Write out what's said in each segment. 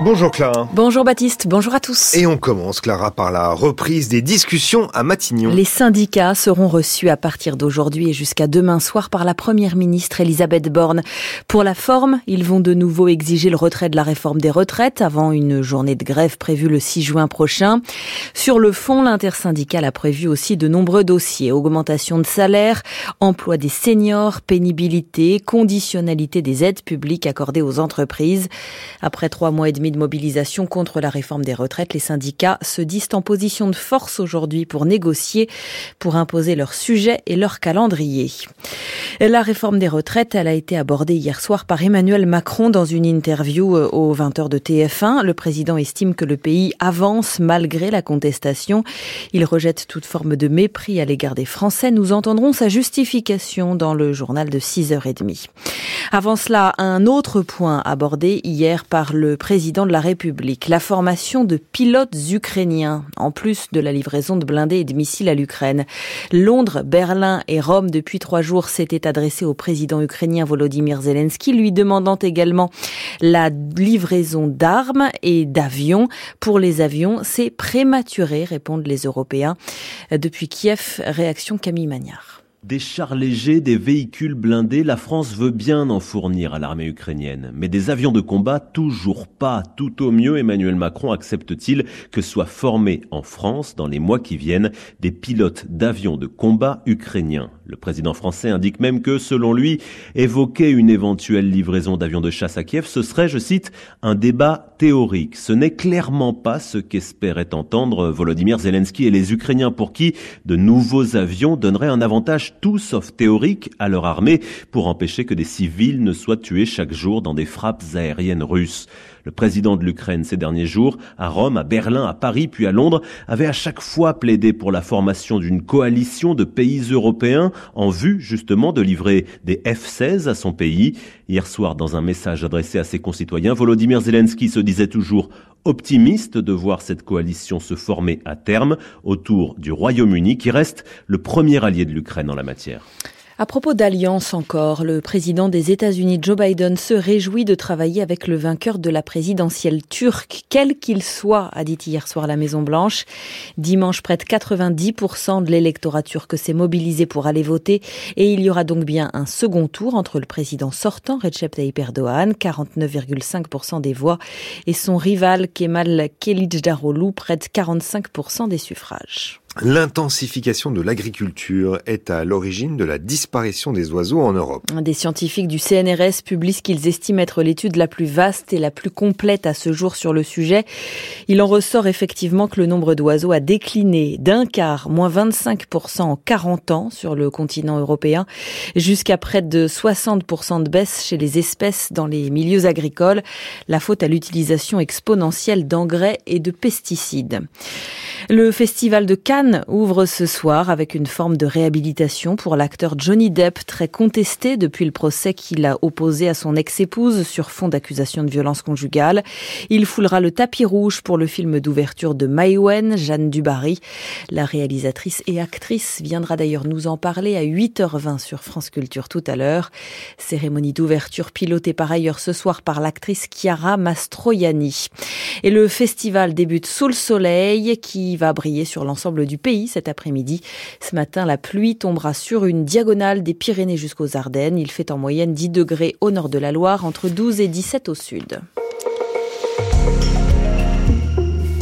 Bonjour Clara. Bonjour Baptiste, bonjour à tous. Et on commence Clara par la reprise des discussions à Matignon. Les syndicats seront reçus à partir d'aujourd'hui et jusqu'à demain soir par la première ministre Elisabeth Borne. Pour la forme, ils vont de nouveau exiger le retrait de la réforme des retraites avant une journée de grève prévue le 6 juin prochain. Sur le fond, l'intersyndicale a prévu aussi de nombreux dossiers. Augmentation de salaire, emploi des seniors, pénibilité, conditionnalité des aides publiques accordées aux entreprises. Après trois mois et demi de mobilisation contre la réforme des retraites, les syndicats se disent en position de force aujourd'hui pour négocier, pour imposer leur sujet et leur calendrier. La réforme des retraites, elle a été abordée hier soir par Emmanuel Macron dans une interview euh, aux 20h de TF1. Le président estime que le pays avance malgré la contestation. Il rejette toute forme de mépris à l'égard des Français. Nous entendrons sa justification dans le journal de 6h30. Avant cela, un autre point abordé hier par le président de la République, la formation de pilotes ukrainiens, en plus de la livraison de blindés et de missiles à l'Ukraine. Londres, Berlin et Rome, depuis trois jours, s'étaient adressés au président ukrainien Volodymyr Zelensky, lui demandant également la livraison d'armes et d'avions. Pour les avions, c'est prématuré, répondent les Européens. Depuis Kiev, réaction Camille Magnard. Des chars légers, des véhicules blindés, la France veut bien en fournir à l'armée ukrainienne. Mais des avions de combat, toujours pas. Tout au mieux, Emmanuel Macron accepte-t-il que soient formés en France, dans les mois qui viennent, des pilotes d'avions de combat ukrainiens. Le président français indique même que, selon lui, évoquer une éventuelle livraison d'avions de chasse à Kiev, ce serait, je cite, un débat théorique. Ce n'est clairement pas ce qu'espéraient entendre Volodymyr Zelensky et les Ukrainiens pour qui de nouveaux avions donneraient un avantage tout sauf théorique à leur armée pour empêcher que des civils ne soient tués chaque jour dans des frappes aériennes russes. Le président de l'Ukraine ces derniers jours, à Rome, à Berlin, à Paris, puis à Londres, avait à chaque fois plaidé pour la formation d'une coalition de pays européens en vue justement de livrer des F-16 à son pays. Hier soir, dans un message adressé à ses concitoyens, Volodymyr Zelensky se disait toujours optimiste de voir cette coalition se former à terme autour du Royaume-Uni qui reste le premier allié de l'Ukraine en la matière. À propos d'alliance encore, le président des États-Unis Joe Biden se réjouit de travailler avec le vainqueur de la présidentielle turque, quel qu'il soit, a dit hier soir la Maison Blanche. Dimanche, près de 90% de l'électorat turc s'est mobilisé pour aller voter et il y aura donc bien un second tour entre le président sortant Recep Tayyip Erdogan, 49,5% des voix, et son rival Kemal Kılıçdaroğlu, près de 45% des suffrages. L'intensification de l'agriculture est à l'origine de la disparition des oiseaux en Europe. Des scientifiques du CNRS publient qu'ils estiment être l'étude la plus vaste et la plus complète à ce jour sur le sujet. Il en ressort effectivement que le nombre d'oiseaux a décliné d'un quart, moins 25% en 40 ans sur le continent européen, jusqu'à près de 60% de baisse chez les espèces dans les milieux agricoles. La faute à l'utilisation exponentielle d'engrais et de pesticides. Le festival de Cannes ouvre ce soir avec une forme de réhabilitation pour l'acteur Johnny Depp, très contesté depuis le procès qu'il a opposé à son ex-épouse sur fond d'accusation de violence conjugale. Il foulera le tapis rouge pour le film d'ouverture de Maïwen, Jeanne Dubarry. La réalisatrice et actrice viendra d'ailleurs nous en parler à 8h20 sur France Culture tout à l'heure. Cérémonie d'ouverture pilotée par ailleurs ce soir par l'actrice Chiara Mastroianni. Et le festival débute sous le soleil qui va briller sur l'ensemble du pays cet après-midi. Ce matin, la pluie tombera sur une diagonale des Pyrénées jusqu'aux Ardennes. Il fait en moyenne 10 degrés au nord de la Loire, entre 12 et 17 au sud.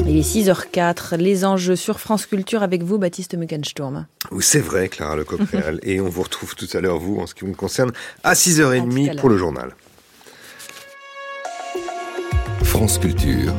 Il est 6h04, les enjeux sur France Culture avec vous, Baptiste Meckensturm. Oui, c'est vrai, Clara Lecopréal. et on vous retrouve tout à l'heure, vous, en ce qui vous concerne, à 6h30 pour le journal. France Culture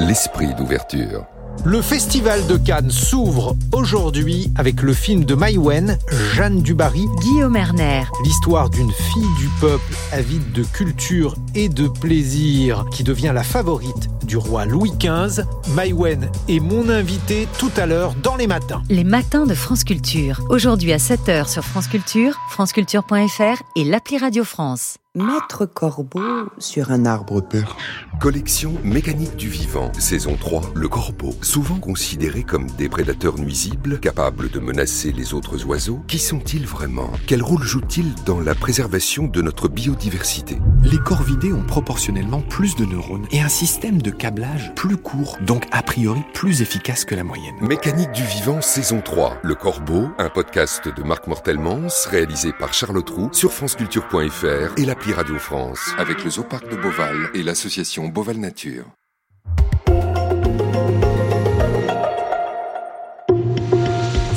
l'esprit d'ouverture. Le Festival de Cannes s'ouvre aujourd'hui avec le film de Maïwen, Jeanne Dubarry, Guillaume Erner. L'histoire d'une fille du peuple avide de culture et de plaisir qui devient la favorite du roi Louis XV. Maïwen est mon invité tout à l'heure dans les matins. Les matins de France Culture. Aujourd'hui à 7h sur France Culture, franceculture.fr et l'appli Radio France. Maître Corbeau sur un arbre perche. Collection mécanique du vivant, saison 3, le corbeau. Souvent considérés comme des prédateurs nuisibles, capables de menacer les autres oiseaux, qui sont-ils vraiment? Quel rôle jouent-ils dans la préservation de notre biodiversité? Les corvidés ont proportionnellement plus de neurones et un système de câblage plus court, donc a priori plus efficace que la moyenne. Mécanique du vivant, saison 3, le corbeau, un podcast de Marc Mortelmans, réalisé par Charlotte Roux sur franceculture.fr et la Radio France, avec le Zooparc de Beauval et l'association Beauval Nature.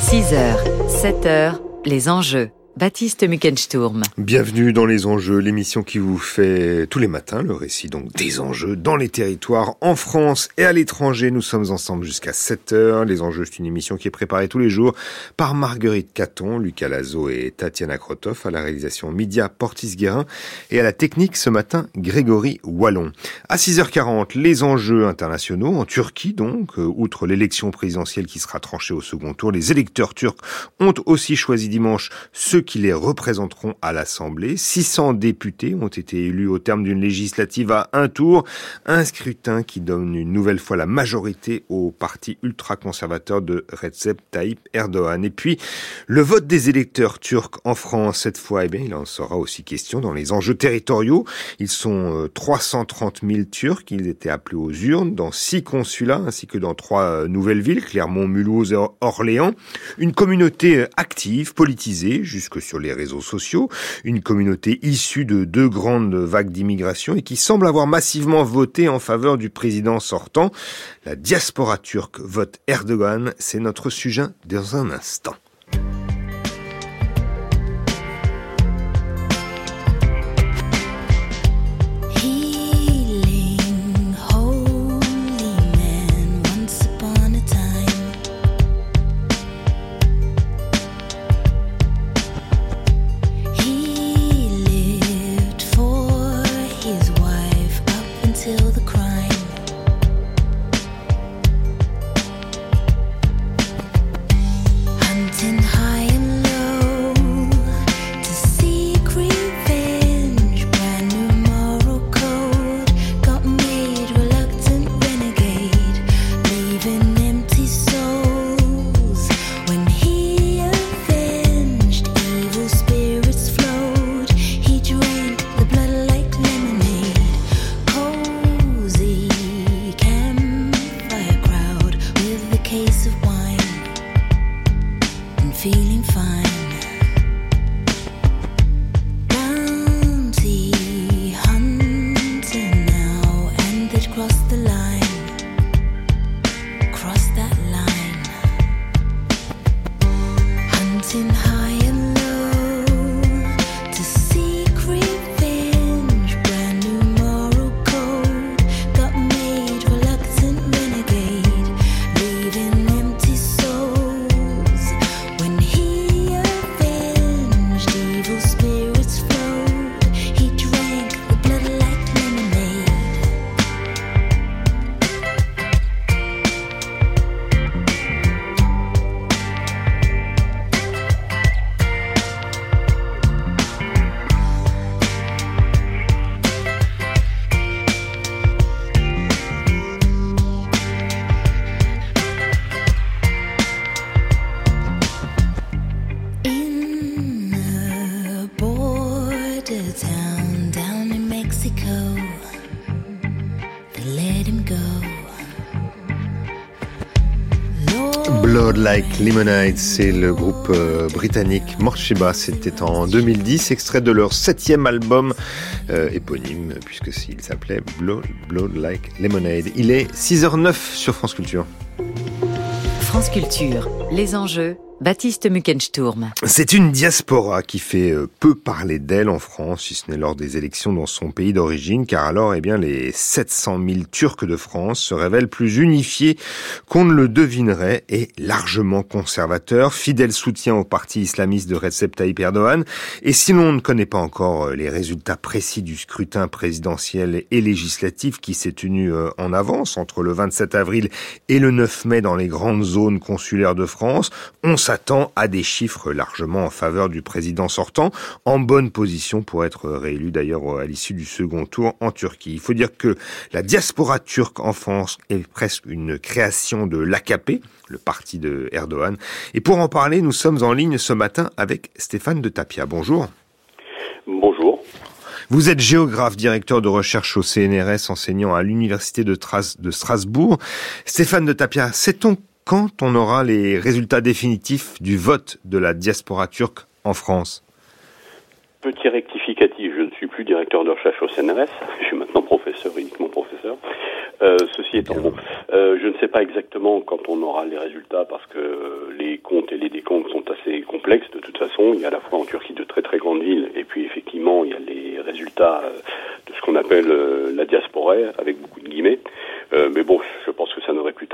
6h, 7h, les enjeux. Baptiste Muckensturm. Bienvenue dans Les Enjeux, l'émission qui vous fait tous les matins le récit donc des enjeux dans les territoires en France et à l'étranger. Nous sommes ensemble jusqu'à 7 heures. Les Enjeux, c'est une émission qui est préparée tous les jours par Marguerite Caton, Lucas Lazo et Tatiana Krotov à la réalisation Media Portis-Guérin et à la technique ce matin Grégory Wallon. À 6h40, les enjeux internationaux en Turquie donc, euh, outre l'élection présidentielle qui sera tranchée au second tour, les électeurs turcs ont aussi choisi dimanche ceux qui les représenteront à l'Assemblée. 600 députés ont été élus au terme d'une législative à un tour, un scrutin qui donne une nouvelle fois la majorité au parti ultra-conservateur de Recep Tayyip Erdogan. Et puis, le vote des électeurs turcs en France, cette fois, eh bien, il en sera aussi question dans les enjeux territoriaux. Ils sont 330 euh, 000 Turcs, ils étaient appelés aux urnes dans six consulats ainsi que dans trois euh, nouvelles villes, Clermont, Mulhouse et Orléans. Une communauté euh, active, politisée, sur les réseaux sociaux, une communauté issue de deux grandes vagues d'immigration et qui semble avoir massivement voté en faveur du président sortant. La diaspora turque vote Erdogan, c'est notre sujet dans un instant. Like Lemonade, c'est le groupe euh, britannique Morcheba. C'était en 2010, extrait de leur septième album euh, éponyme, puisque s'il s'appelait Blood, Like Lemonade. Il est 6h09 sur France Culture. France Culture, les enjeux Baptiste Muckensturm. C'est une diaspora qui fait euh, peu parler d'elle en France, si ce n'est lors des élections dans son pays d'origine, car alors, eh bien, les 700 000 Turcs de France se révèlent plus unifiés qu'on ne le devinerait et largement conservateurs, fidèle soutien au parti islamiste de Recep Tayyip Erdogan. Et si l'on ne connaît pas encore euh, les résultats précis du scrutin présidentiel et législatif qui s'est tenu euh, en avance entre le 27 avril et le 9 mai dans les grandes zones consulaires de France, on s'attend à des chiffres largement en faveur du président sortant, en bonne position pour être réélu d'ailleurs à l'issue du second tour en Turquie. Il faut dire que la diaspora turque en France est presque une création de l'AKP, le parti de Erdogan. Et pour en parler, nous sommes en ligne ce matin avec Stéphane de Tapia. Bonjour. Bonjour. Vous êtes géographe, directeur de recherche au CNRS, enseignant à l'Université de, de Strasbourg. Stéphane de Tapia, sait-on quand on aura les résultats définitifs du vote de la diaspora turque en France Petit rectificatif, je ne suis plus directeur de recherche au CNRS, je suis maintenant professeur, uniquement professeur. Euh, ceci étant bon, euh, je ne sais pas exactement quand on aura les résultats parce que les comptes et les décomptes sont assez complexes de toute façon. Il y a à la fois en Turquie de très très grandes villes et puis effectivement il y a les résultats euh, de ce qu'on appelle la diaspora avec beaucoup de guillemets. mais bon, je pense que ça n'aurait plus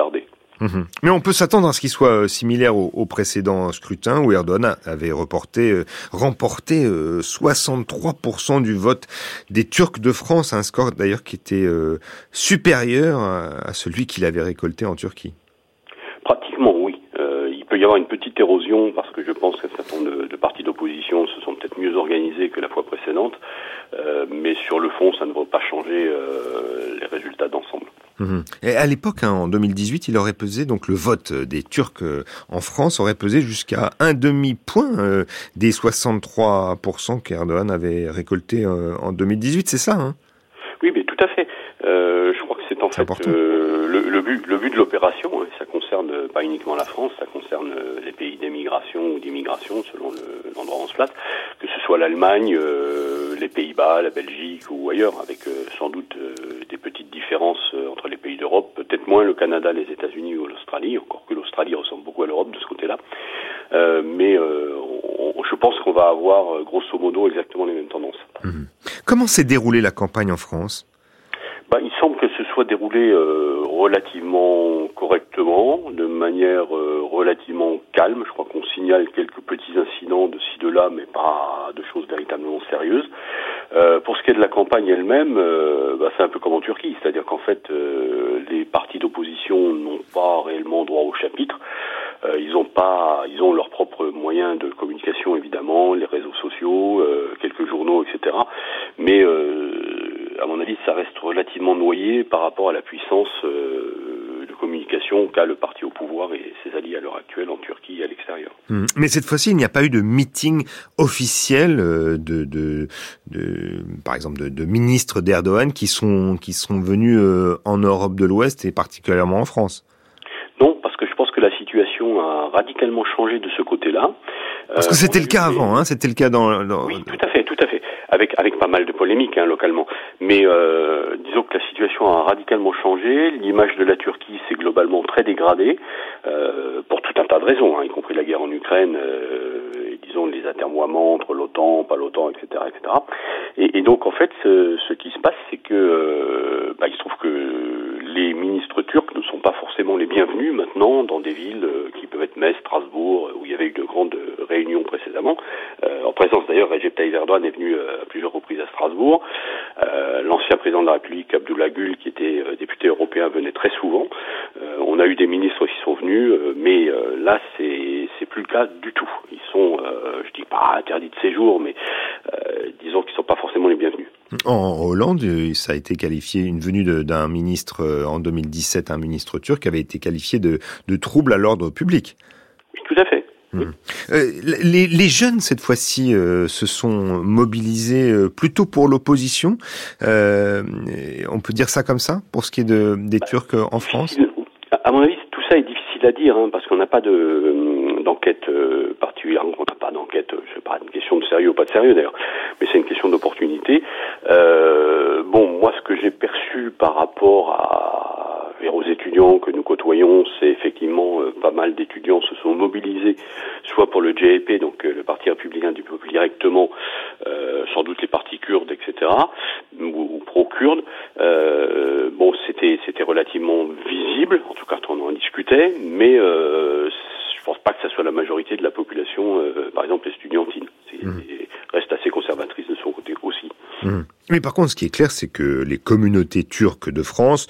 Mhm. Mais on peut s'attendre à ce qu'il soit euh, similaire au, au, précédent scrutin où Erdogan avait reporté, euh, remporté 63% euh, du vote des Turcs de France, un score d'ailleurs qui était supérieur à, celui qu'il avait récolté en Turquie. Pratiquement oui. il peut y avoir une petite érosion parce que je pense qu'un certain nombre de, de partis d'opposition se sont peut-être mieux organisés que la fois précédente, mais sur le fond, ça ne va pas changer les résultats d'ensemble. Mhm. Et à l'époque, hein, en 2018, il aurait pesé, donc le vote des Turcs euh, en France aurait pesé jusqu'à un demi-point euh, des 63% qu'Erdogan avait récolté euh, en 2018, c'est ça hein? Oui, mais tout à fait. je crois que c'est en fait le, le, but, le but de l'opération, hein, ça concerne pas uniquement la France, ça concerne les pays d'émigration ou d'immigration, selon l'endroit où on se place, que ce soit l'Allemagne, les Pays-Bas, la Belgique ou ailleurs, avec sans doute des petites différences entre les pays d'Europe, peut-être moins le Canada, les États-Unis ou l'Australie, encore que l'Australie ressemble beaucoup à l'Europe de ce côté-là. Euh, mais euh, je pense qu'on va avoir euh, grosso modo exactement les mêmes tendances. Mhm. Comment s'est déroulée la campagne en France? Bah, il semble que soit déroulé relativement correctement, de manière relativement calme. Je crois qu'on signale quelques petits incidents de ci de là, mais pas de choses véritablement sérieuses. Euh, pour ce qui est de la campagne elle-même, euh, bah, c'est un peu comme en Turquie, c'est-à-dire qu'en fait, euh, les partis d'opposition n'ont pas réellement droit au chapitre. ils ont pas, ils ont leurs propres moyens de communication évidemment, les réseaux sociaux, quelques journaux, etc. Mais ça reste relativement noyé par rapport à la puissance de communication qu'a le parti au pouvoir et ses alliés à l'heure actuelle en Turquie et à l'extérieur. Mmh. Mais cette fois-ci, il n'y a pas eu de meeting officiel de, de, de par exemple, de, de ministres d'Erdogan qui sont qui sont venus euh, en Europe de l'Ouest et particulièrement en France. Non, parce que je pense que la situation a radicalement changé de ce côté-là. Parce que euh, c'était le cas avant, hein, c'était le cas dans, dans, Oui, tout à fait, tout à fait avec avec pas mal de polémiques hein, localement. Mais euh, disons que la situation a radicalement changé. L'image de la Turquie s'est globalement très dégradée euh, pour tout un tas de raisons, hein, y compris la guerre en Ukraine, euh, disons les atermoiements entre l'OTAN, pas l'OTAN, etc., etc. Et, et, donc en fait, ce, ce qui se passe, c'est que euh, bah, il se trouve que les ministres turcs ne sont pas forcément les bienvenus maintenant dans des villes euh, qui peuvent être Metz, Strasbourg, où il y avait eu de grandes réunions précédemment. Euh, en présence d'ailleurs, Recep Tayyip Erdogan est venu à plusieurs reprises à Strasbourg. Euh, L'ancien président de la République, Abdullah Gül, qui était euh, député européen, venait très souvent. Euh, on a eu des ministres qui sont venus, euh, mais euh, là, c'est plus le cas du tout. Ils sont, je dis pas interdits de séjour, mais disons qu'ils sont pas forcément les bienvenus. En Hollande, ça a été qualifié, une venue d'un ministre en 2017, un ministre turc, avait été qualifié de, de trouble à l'ordre public. Oui, tout à fait. Hmm. Euh, les, les, jeunes cette fois-ci euh, se sont mobilisés euh, plutôt pour l'opposition. Euh, on peut dire ça comme ça pour ce qui est de, des bah, Turcs en France? À mon avis, tout ça est difficile à dire hein, parce qu'on n'a pas de d'enquête particulière. On n'a pas d'enquête. Je sais pas une question de sérieux ou pas de sérieux d'ailleurs, mais c'est une question d'opportunité. bon, moi, ce que j'ai perçu par rapport à vers aux étudiants que nous côtoyons, c'est effectivement euh, pas mal d'étudiants se sont mobilisés, soit pour le JEP, donc euh, le Parti républicain du peuple directement, euh, sans doute les partis kurdes, etc., ou, pro-kurdes. bon, c'était c'était relativement visible, en tout cas on en discutait, mais je pense pas que ça soit la majorité de la population, par exemple estudiantine. Mmh. reste assez conservatrice de son côté aussi. Mmh. Mais par contre, ce qui est clair, c'est que les communautés turques de France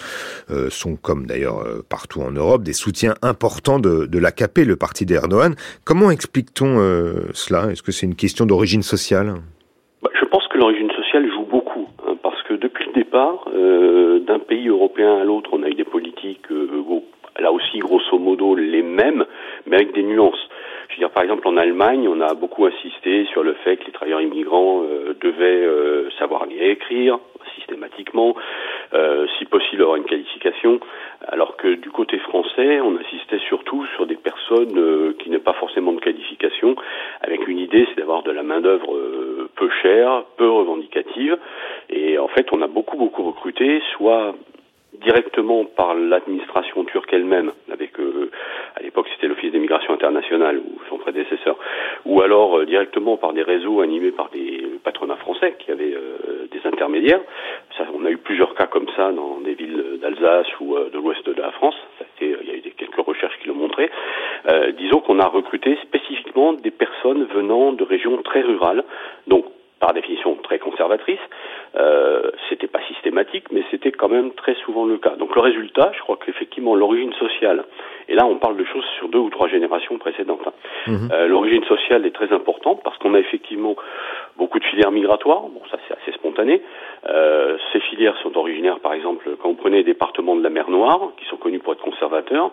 euh, sont, comme d'ailleurs euh, partout en Europe, des soutiens importants de, de l'AKP, le parti d'Erdogan. Comment explique-t-on euh, cela? Est-ce que c'est une question d'origine sociale? Bah, Je pense que l'origine sociale joue beaucoup, hein, parce que depuis le départ, d'un pays européen à l'autre, on a eu des politiques, là aussi grosso modo les mêmes, mais avec des nuances. Je veux dire, par exemple, en Allemagne, on a beaucoup insisté sur le fait que les travailleurs immigrants euh, devaient euh, savoir lire et écrire systématiquement, euh, si possible avoir une qualification, alors que du côté français, on insistait surtout sur des personnes qui n'aient pas forcément de qualification, avec une idée, c'est d'avoir de la main d'œuvre peu chère, peu revendicative, et en fait, on a beaucoup beaucoup recruté, soit directement par l'administration turque elle-même, avec euh, à l'époque c'était l'Office des migrations internationales ou son prédécesseur, ou alors euh, directement par des réseaux animés par des patronats français qui avaient euh, des intermédiaires. Ça, on a eu plusieurs cas comme ça dans des villes d'Alsace ou de l'ouest de la France. Ça été, il y a eu des, quelques recherches qui l'ont montré. disons qu'on a recruté spécifiquement des personnes venant de régions très rurales, donc par définition très conservatrice. Euh, c'était pas systématique, mais c'était quand même très souvent le cas. Donc le résultat, je crois qu'effectivement l'origine sociale, et là on parle de choses sur deux ou trois générations précédentes. Hein. Mhm. Euh, l'origine sociale est très importante parce qu'on a effectivement beaucoup de filières migratoires. Bon, ça c'est assez spontané. Euh, ces filières sont originaires, par exemple, quand vous prenez les départements de la mer Noire, qui sont connus pour être conservateurs,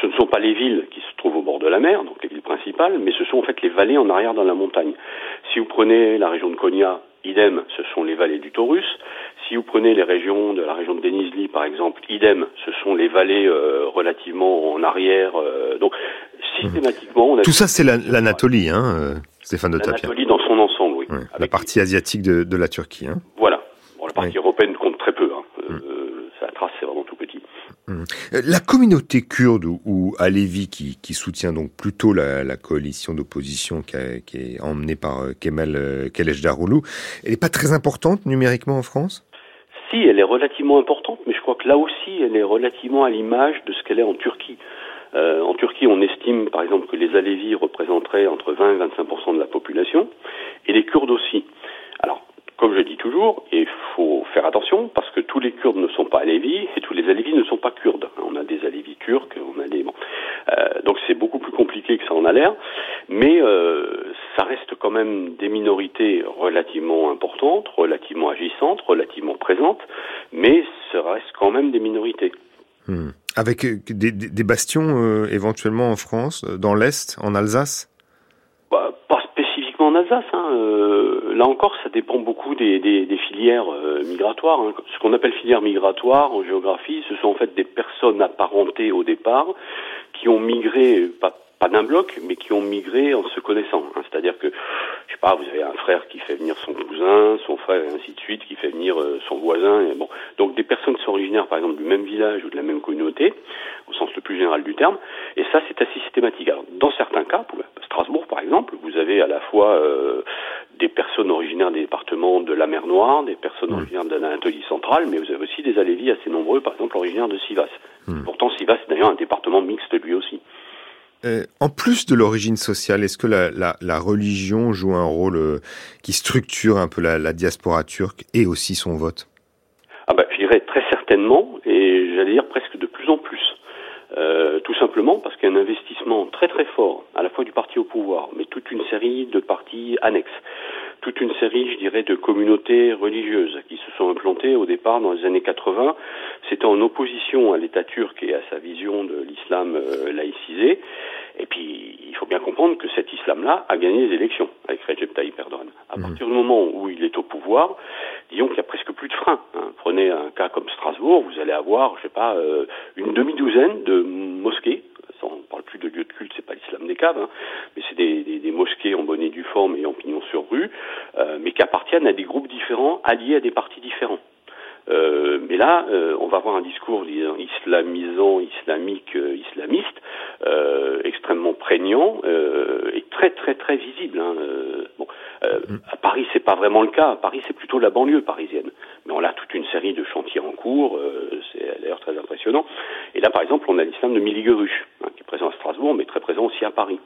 ce ne sont pas les villes qui se trouvent au bord de la mer, donc les villes principales, mais ce sont en fait les vallées en arrière dans la montagne. Si vous prenez la région de Konya, idem, ce sont les vallées du Taurus. Si vous prenez les régions de la région de Denizli, par exemple, idem, ce sont les vallées euh, relativement en arrière. Euh, donc, systématiquement, on a tout ça, c'est l'Anatolie, hein, Stéphane de Tapia. L'Anatolie dans son ensemble, oui. la partie asiatique de, de la Turquie. Hein. Voilà. Bon, la partie européenne compte très peu. Hein. Mm. la trace, c'est vraiment tout petit. Mm. La communauté kurde ou, Alevi qui, qui, soutient donc plutôt la, la coalition d'opposition qui, qui, est emmenée par Kemal euh, Kılıçdaroğlu, elle n'est pas très importante numériquement en France? Si, elle est relativement importante, mais je crois que là aussi, elle est relativement à l'image de ce qu'elle est en Turquie. Euh, en Turquie, on estime par exemple que les Alevis représenteraient entre 20 et 25% de la population, et les Kurdes aussi. Alors, comme je dis toujours, il faut faire attention parce que tous les Kurdes ne sont pas Alevis et tous les Alevis ne sont pas Kurdes. On a des Alevis turcs, on a des bon. Euh, donc c'est beaucoup plus compliqué que ça en a l'air, mais euh, ça reste quand même des minorités relativement importantes, relativement agissantes, relativement présentes, mais ça reste quand même des minorités. Hmm. Avec euh, des, bastions euh, éventuellement en France, euh, dans l'Est, en Alsace? Bah, Pas spécifiquement en Alsace. Hein. Là encore, ça dépend beaucoup des, filières migratoires. Hein. Ce qu'on appelle filières migratoires en géographie, ce sont en fait des personnes apparentées au départ qui ont migré, pas pas d'un bloc, mais qui ont migré en se connaissant. Hein. C'est-à-dire que, je sais pas, vous avez un frère qui fait venir son cousin, son frère et ainsi de suite, qui fait venir euh, son voisin. Et bon, donc des personnes qui sont originaires, par exemple, du même village ou de la même communauté, au sens le plus général du terme. Et ça, c'est assez systématique. Alors, dans certains cas, pour Strasbourg, par exemple, vous avez à la fois euh, des personnes originaires des départements de la mer Noire, des personnes mmh. originaires de l'Anatolie centrale, mais vous avez aussi des Alévis assez nombreux, par exemple, originaires de Sivas. Mmh. Pourtant, Sivas, c'est d'ailleurs un département mixte lui aussi. Euh, en plus de l'origine sociale, est-ce que la, religion joue un rôle euh, qui structure un peu la, la, diaspora turque et aussi son vote? Ah bah, je dirais très certainement, et j'allais dire presque de plus en plus. Euh, tout simplement parce qu'il y a un investissement très très fort, à la fois du parti au pouvoir, mais toute une série de partis annexes toute une série, je dirais, de communautés religieuses qui se sont implantées au départ dans les années 80. C'était en opposition à l'État turc et à sa vision de l'islam euh, laïcisé. Et puis, il faut bien comprendre que cet islam-là a gagné les élections avec Recep Tayyip Erdogan. À mmh. partir du moment où il est au pouvoir, disons qu'il y a presque plus de frein. Hein. Prenez un cas comme Strasbourg, vous allez avoir, je sais pas, euh, une demi-douzaine de mosquées on ne parle plus de lieux de culte, c'est pas l'islam des caves, hein, mais c'est des, des, des, mosquées en bonne et due forme et en pignon sur rue, euh, mais qui appartiennent à des groupes différents, alliés à des partis différents. Euh, mais là, euh, on va avoir un discours disons, islamisant, islamique, euh, islamiste, euh, extrêmement prégnant euh, et très très très visible. Hein, bon, à Paris, c'est pas vraiment le cas. À Paris, c'est plutôt la banlieue parisienne. Mais on a toute une série de chantiers en cours. c'est d'ailleurs très impressionnant. Et là, par exemple, on a l'islam de Miliguru, hein, qui est présent à Strasbourg, mais très présent aussi à Paris.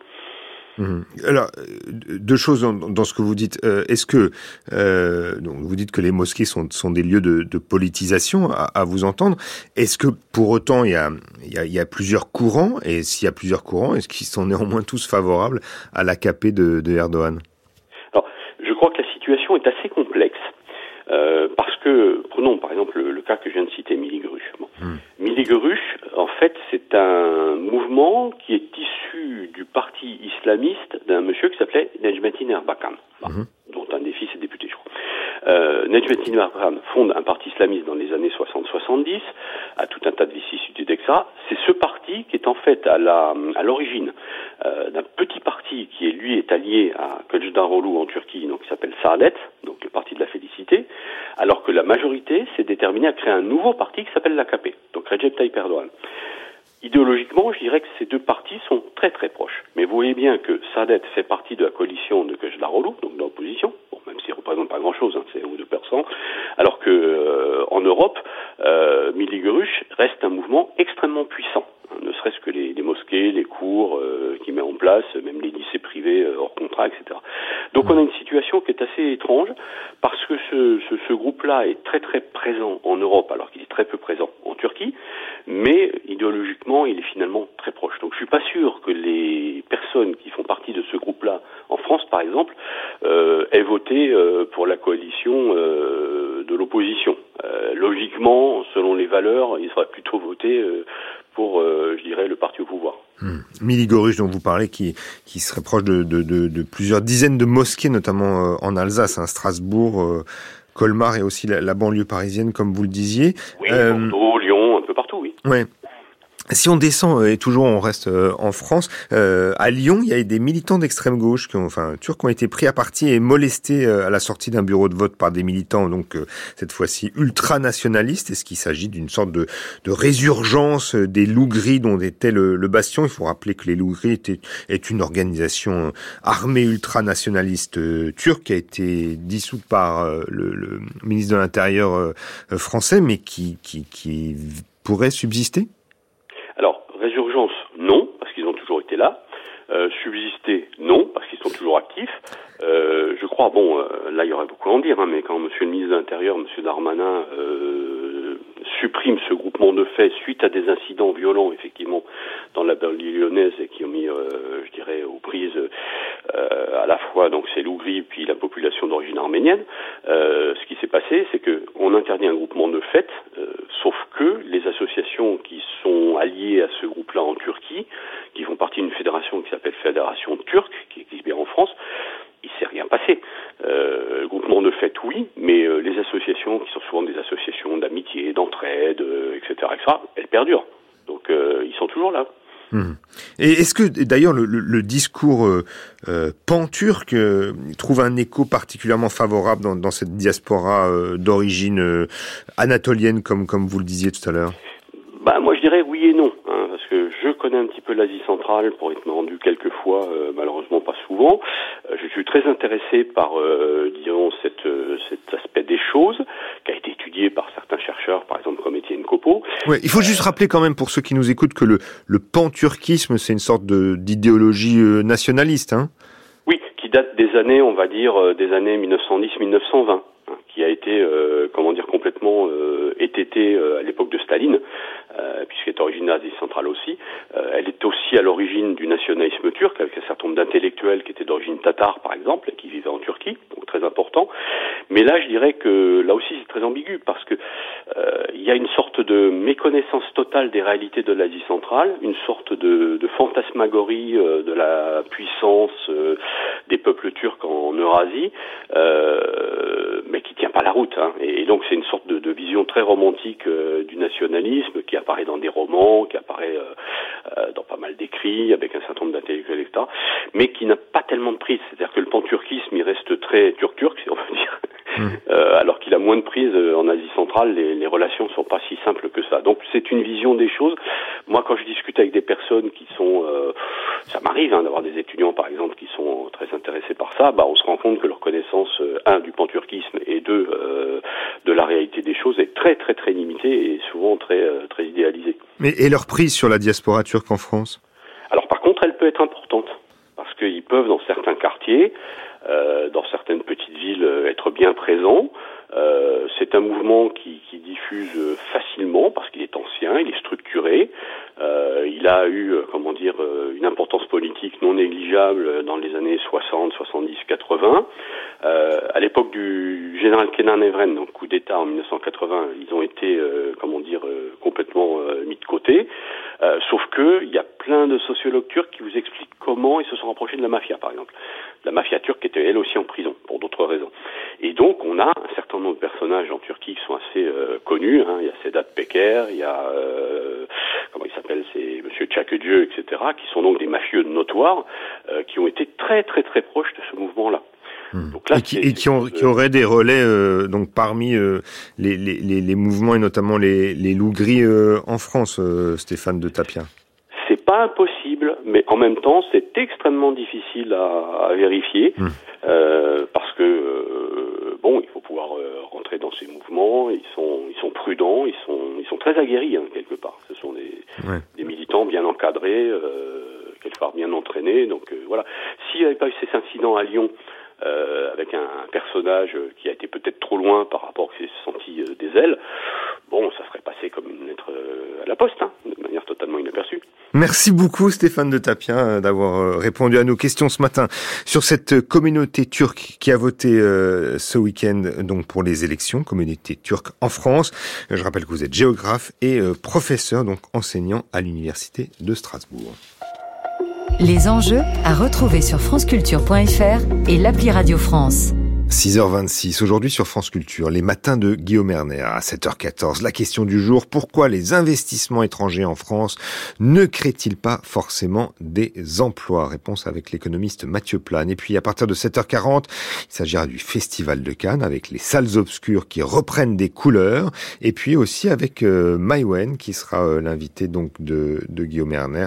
Mhm. Alors, deux choses dans, ce que vous dites. Euh, est-ce que euh, donc vous dites que les mosquées sont, sont des lieux de, de politisation, à, à, vous entendre. Est-ce que pour autant il y a, y a, y a plusieurs courants Et s'il y a plusieurs courants, est-ce qu'ils sont néanmoins tous favorables à l'AKP de, de Erdogan? Alors, je crois que la situation est assez complexe. Euh, parce que, prenons par exemple le, le, cas que je viens de citer, Miligrush. Miligrush, en fait, c'est un mouvement qui est issu du parti islamiste d'un monsieur qui s'appelait Nejmettin Erbakan, hmm. dont un des fils est député, je crois. Euh, Nejmettin fonde un parti islamiste dans les années 60-70, à tout un tas de vicissitudes, etc. C'est ce parti qui est en fait à la à l'origine euh, d'un petit parti qui lui est allié à Kılıçdaroğlu en Turquie, donc qui s'appelle Saadet, donc le parti de la félicité, alors que la majorité s'est déterminée à créer un nouveau parti qui s'appelle l'AKP, donc Recep Tayyip. Idéologiquement, je dirais que ces deux partis sont très très proches. Mais vous voyez bien que Saadet fait partie de la coalition de Kılıçdaroğlu, donc de l'opposition, bon, même s'il ne représente pas grand-chose, hein, c'est 1 ou 2%, alors que euh, en Europe, euh, Mili Gurush reste un mouvement extrêmement puissant ne serait-ce que les, les, mosquées, les cours euh, qu'il met en place, même les lycées privés euh, hors contrat, etc. Donc on a une situation qui est assez étrange parce que ce, ce, ce groupe-là est très très présent en Europe alors qu'il est très peu présent en Turquie, mais idéologiquement il est finalement très proche. Donc je suis pas sûr que les personnes qui font partie de ce groupe-là en France par exemple euh, aient voté euh, pour la coalition euh, de l'opposition. logiquement, selon les valeurs, ils seraient plutôt voté pour, euh, je dirais, le parti au pouvoir. Miligorush, dont vous parlez, qui, qui serait proche de, de, de, de plusieurs dizaines de mosquées, notamment euh, en Alsace, hein, Strasbourg, euh, Colmar et aussi la, la, banlieue parisienne, comme vous le disiez. Oui, Bordeaux, Lyon, un peu partout, oui. Ouais. Si on descend euh, et toujours on reste euh, en France, euh, à Lyon, il y a des militants d'extrême gauche, qui ont, enfin turcs, qui ont été pris à partie et molestés à la sortie d'un bureau de vote par des militants, donc cette fois-ci ultranationalistes. Est-ce qu'il s'agit d'une sorte de, de, résurgence des loups gris dont était le, le, bastion? Il faut rappeler que les loups gris était, est une organisation armée ultranationaliste turque qui a été dissoute par le, le ministre de l'Intérieur français, mais qui, qui, qui pourrait subsister Résurgence, non, parce qu'ils ont toujours été là. Euh, subsister, non, parce qu'ils sont toujours actifs. Euh, je crois, bon, euh, là il y aurait beaucoup à en dire, hein, mais quand Monsieur le ministre de l'Intérieur, Monsieur Darmanin, euh, supprime ce groupement de faits suite à des incidents violents, effectivement, dans la banlieue lyonnaise et qui ont mis, euh, je dirais, aux prises euh, à la fois donc c'est l'Ougri puis la population d'origine arménienne. Euh, ce qui s'est passé, c'est que on interdit un groupement de faits, sauf que les associations qui sont alliées à ce groupe-là en Turquie, qui font partie d'une fédération qui s'appelle Fédération Turque, qui existe bien en France, il s'est rien passé. Euh, le groupement de fait, oui, mais euh, les associations, qui sont souvent des associations d'amitié, d'entraide, euh, etc., etc., elles perdurent. Donc ils sont toujours là. Mmh. Et est-ce que d'ailleurs le, le, le, discours pan-turc trouve un écho particulièrement favorable dans, dans cette diaspora d'origine anatolienne, comme, comme vous le disiez tout à l'heure? Bah, Moi je dirais oui et non, hein, parce que je connais un petit peu l'Asie centrale pour être rendu quelques fois, malheureusement souvent. Euh, je suis très intéressé par, euh, disons, cette, euh, cet aspect des choses qui a été étudié par certains chercheurs, par exemple comme Étienne Copeau. Ouais, il faut juste rappeler quand même pour ceux qui nous écoutent que le, le pan-turquisme, c'est une sorte d'idéologie nationaliste. Hein oui, qui date des années, on va dire, des années 1910-1920 hein, qui a été, euh, comment dire, complètement euh, ététée euh, à l'époque de Staline, euh, puisqu'elle est originaire d'Asie centrale aussi. Euh, elle est aussi à l'origine du nationalisme turc, avec un certain nombre d'intellectuels qui étaient d'origine tatar, par exemple, et qui vivaient en Turquie, donc très important. Mais là, je dirais que là aussi, c'est très ambigu, parce que il y a une sorte de méconnaissance totale des réalités de l'Asie centrale, une sorte de, de fantasmagorie de la puissance des peuples turcs en, Eurasie, mais qui pas la route. Hein. Et, donc, c'est une sorte de, vision très romantique du nationalisme qui apparaît dans des romans, qui apparaît euh, dans pas mal d'écrits, avec un certain nombre d'intellectuels, etc., mais qui n'a pas tellement de prise. C'est-à-dire que le panturquisme, il reste très turc-turc, si on veut dire, mmh. euh, alors qu'il a moins de prise euh, en Asie centrale, les, les relations sont pas si simples que ça. Donc c'est une vision des choses. Moi, quand je discute avec des personnes qui sont, euh, ça m'arrive hein, d'avoir des étudiants, par exemple, qui sont très intéressés par ça, bah, on se rend compte que leur connaissance, euh, un, du panturquisme et deux, de la réalité des choses est très très très limitée et souvent très très idéalisée. Mais et leur prise sur la diaspora turque en France? Alors par contre, elle peut être importante parce qu'ils peuvent quartiers, dans certaines petites villes, être bien présent. Euh, c'est un mouvement qui, qui, diffuse facilement parce qu'il est ancien, il est structuré, euh, il a eu, euh, comment dire, euh, une importance politique non négligeable dans les années 60, 70, 80. Euh, à l'époque du général Kenan Evren, donc coup d'État en 1980, ils ont été, comment dire, complètement mis de côté. sauf que il y a plein de sociologues turcs qui vous expliquent comment ils se sont rapprochés de la mafia, par exemple. La mafia turque était elle aussi en prison pour d'autres raisons. Et donc on a un certain nombre de personnages en Turquie qui sont assez connus. Hein. Il y a Sedat Peker, il y a comment il s'appelle, c'est Monsieur Dieu, etc., qui sont donc des mafieux notoires, euh, qui ont été très très très proches de ce mouvement-là. Hmm. Donc là, et, qui, et qui, ont, qui, auraient des relais euh, donc parmi euh, les, les, les, mouvements et notamment les, les loups gris en France, Stéphane de Tapia. C'est pas impossible, mais en même temps, c'est extrêmement difficile à, à vérifier hmm. parce que bon, il faut pouvoir rentrer dans ces mouvements. Ils sont, ils sont prudents, ils sont, ils sont très aguerris hein, quelque part. Ce sont des, des militants bien encadrés, euh, quelque part bien entraînés. Donc euh, voilà. S'il n'y avait pas eu ces incidents à Lyon, euh, avec un, personnage qui a été peut-être trop loin par rapport à s'est senti euh, des ailes, bon, ça serait passé comme une lettre euh, à la poste, hein, de manière totalement inaperçue. Merci beaucoup Stéphane de Tapien euh, d'avoir répondu à nos questions ce matin sur cette communauté turque qui a voté ce week-end donc pour les élections, communauté turque en France. Je rappelle que vous êtes géographe et professeur, donc enseignant à l'université de Strasbourg. Les enjeux à retrouver sur franceculture.fr et l'appli Radio France. 6h26, aujourd'hui sur France Culture, les matins de Guillaume Erner à 7h14. La question du jour, pourquoi les investissements étrangers en France ne créent-ils pas forcément des emplois? Réponse avec l'économiste Mathieu Plane. Et puis à partir de 7h40, il s'agira du Festival de Cannes avec les salles obscures qui reprennent des couleurs. Et puis aussi avec euh, Maïwen qui sera euh, l'invité donc de, Guillaume Erner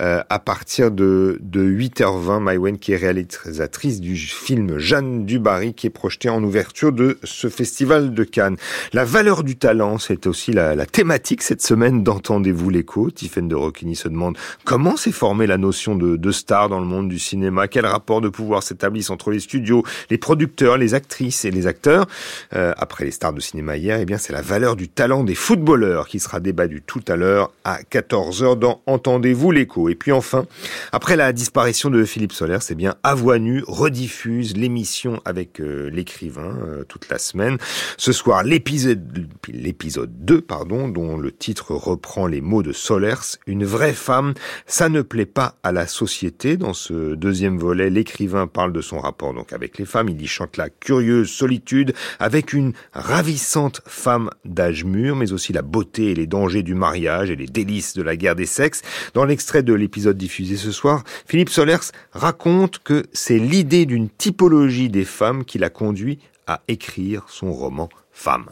euh, à partir de, de 8h20. Maïwen qui est réalisatrice du film Jeanne Dubarry qui est projeté en ouverture de ce festival de Cannes. La valeur du talent, c'est aussi la, thématique cette semaine d'Entendez-vous l'écho. Tiffaine de Roquigny se demande comment s'est formée la notion de, star dans le monde du cinéma, quel rapport de pouvoir s'établissent entre les studios, les producteurs, les actrices et les acteurs? Euh, après les stars de cinéma hier, eh bien c'est la valeur du talent des footballeurs qui sera débattue tout à l'heure à 14h dans Entendez-vous l'écho. Et puis enfin, après la disparition de Philippe Soler, c'est bien Nue rediffuse l'émission avec l'écrivain euh, toute la semaine. Ce soir, l'épisode l'épisode 2, pardon, dont le titre reprend les mots de Solers, une vraie femme, ça ne plaît pas à la société. Dans ce deuxième volet, l'écrivain parle de son rapport donc avec les femmes. Il y chante la curieuse solitude avec une ravissante femme d'âge mûr, mais aussi la beauté et les dangers du mariage et les délices de la guerre des sexes. Dans l'extrait de l'épisode diffusé ce soir, Philippe Solers raconte que c'est l'idée d'une typologie des femmes l'a conduit à écrire son roman Femme.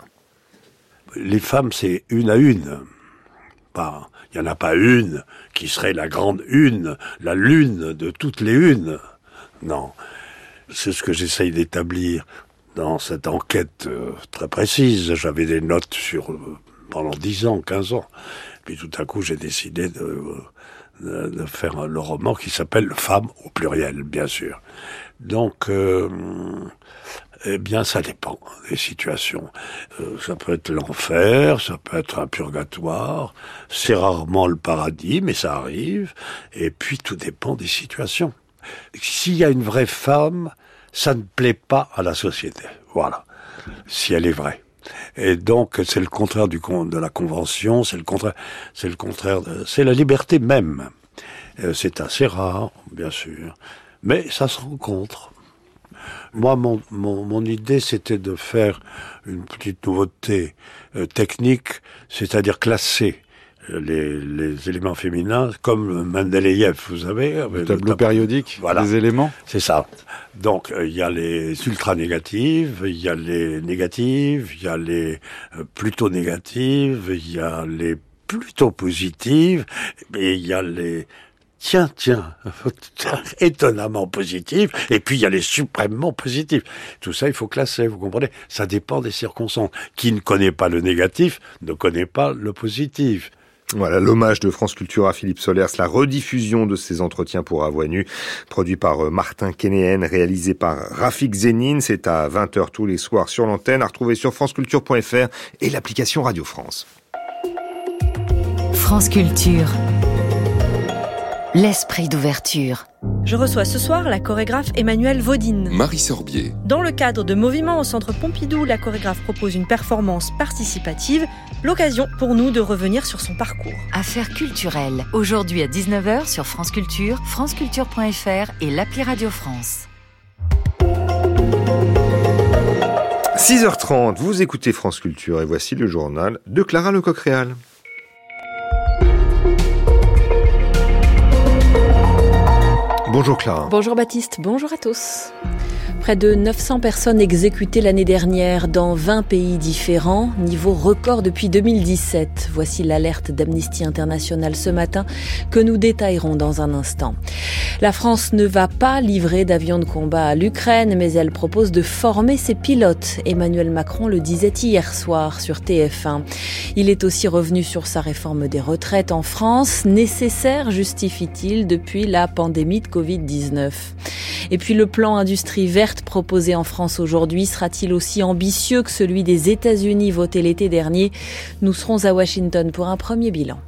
Les femmes, c'est une à une. Il n'y en a pas une qui serait la grande une, la lune de toutes les unes. Non. C'est ce que j'essaye d'établir dans cette enquête euh, très précise. J'avais des notes sur euh, pendant 10 ans, 15 ans. Puis tout à coup, j'ai décidé de, de, faire le roman qui s'appelle Femme au pluriel, bien sûr. Donc, euh, eh bien, ça dépend des situations. Euh, ça peut être l'enfer, ça peut être un purgatoire. C'est rarement le paradis, mais ça arrive. Et puis, tout dépend des situations. S'il y a une vraie femme, ça ne plaît pas à la société. Voilà. Si elle est vraie. Et donc, c'est le contraire de la convention, c'est le contraire, c'est le contraire, c'est la liberté même. Euh, c'est assez rare, bien sûr, mais ça se rencontre. Moi, mon, mon, mon idée, c'était de faire une petite nouveauté euh, technique, c'est-à-dire classer euh, les, les, éléments féminins comme Mendeleïev, vous savez. Le tableau périodique voilà. des éléments C'est ça. Donc, euh, il y a les ultra-négatives, il y a les négatives, il y a les plutôt négatives, il y a les plutôt positives, et il y a les tiens, tiens, étonnamment positif, et puis il y a les suprêmement positifs. Tout ça, il faut classer, vous comprenez? Ça dépend des circonstances. Qui ne connaît pas le négatif ne connaît pas le positif. Voilà, l'hommage de France Culture à Philippe Solers, la rediffusion de ces entretiens pour Voix Nue, produit par euh, Martin Kénéen, réalisé par Rafik Zénine. C'est à 20h tous les soirs sur l'antenne, à retrouver sur franceculture.fr et l'application Radio France. France Culture. L'esprit d'ouverture. Je reçois ce soir la chorégraphe Emmanuelle Vaudine. Marie Sorbier. Dans le cadre de Moviments au Centre Pompidou, la chorégraphe propose une performance participative, l'occasion pour nous de revenir sur son parcours. Affaires culturelles. Aujourd'hui à 19h sur France Culture, franceculture.fr et l'appli Radio France. 6h30, vous écoutez France Culture et voici le journal de Clara Lecoq-Réal. Bonjour Clara. Bonjour Baptiste, bonjour à tous. Près de 900 personnes exécutées l'année dernière dans 20 pays différents, niveau record depuis 2017. Voici l'alerte d'Amnesty International ce matin que nous détaillerons dans un instant. La France ne va pas livrer d'avions de combat à l'Ukraine, mais elle propose de former ses pilotes. Emmanuel Macron le disait hier soir sur TF1. Il est aussi revenu sur sa réforme des retraites en France, nécessaire, justifie-t-il, depuis la pandémie de Covid-19. Et puis le plan industrie verte proposé en France aujourd'hui sera-t-il aussi ambitieux que celui des États-Unis voté l'été dernier? Nous serons à Washington pour un premier bilan.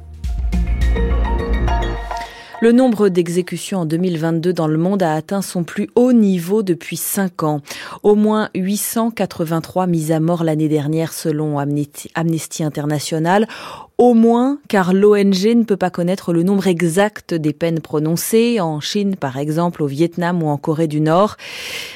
Le nombre d'exécutions en 2022 dans le monde a atteint son plus haut niveau depuis 5 ans. Au moins 883 mises à mort l'année dernière selon Amnesty International. Au moins car l'ONG ne peut pas connaître le nombre exact des peines prononcées en Chine par exemple, au Vietnam ou en Corée du Nord.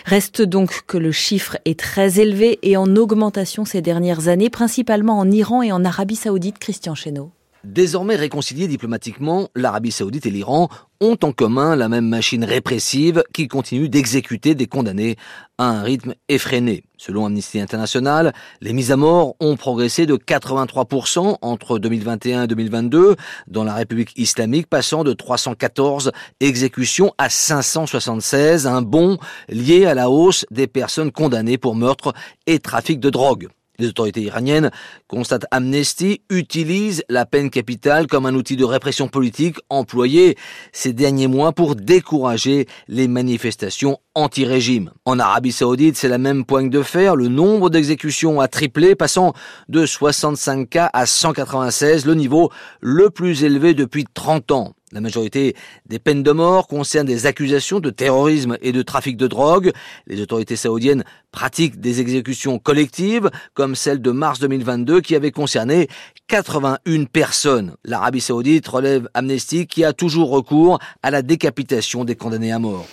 Reste donc que le chiffre est très élevé et en augmentation ces dernières années, principalement en Iran et en Arabie Saoudite, Christian Chesneau. Désormais réconciliés diplomatiquement, l'Arabie saoudite et l'Iran ont en commun la même machine répressive qui continue d'exécuter des condamnés à un rythme effréné. Selon Amnesty International, les mises à mort ont progressé de 83% entre 2021 et 2022 dans la République islamique, passant de 314 exécutions à 576, un bond lié à la hausse des personnes condamnées pour meurtre et trafic de drogue. Les autorités iraniennes, constate Amnesty, utilisent la peine capitale comme un outil de répression politique employé ces derniers mois pour décourager les manifestations anti-régime. En Arabie saoudite, c'est la même poigne de fer. Le nombre d'exécutions a triplé, passant de 65 cas à 196, le niveau le plus élevé depuis 30 ans. La majorité des peines de mort concernent des accusations de terrorisme et de trafic de drogue. Les autorités saoudiennes pratiquent des exécutions collectives, comme celle de mars 2022 qui avait concerné 81 personnes. L'Arabie saoudite relève Amnesty qui a toujours recours à la décapitation des condamnés à mort.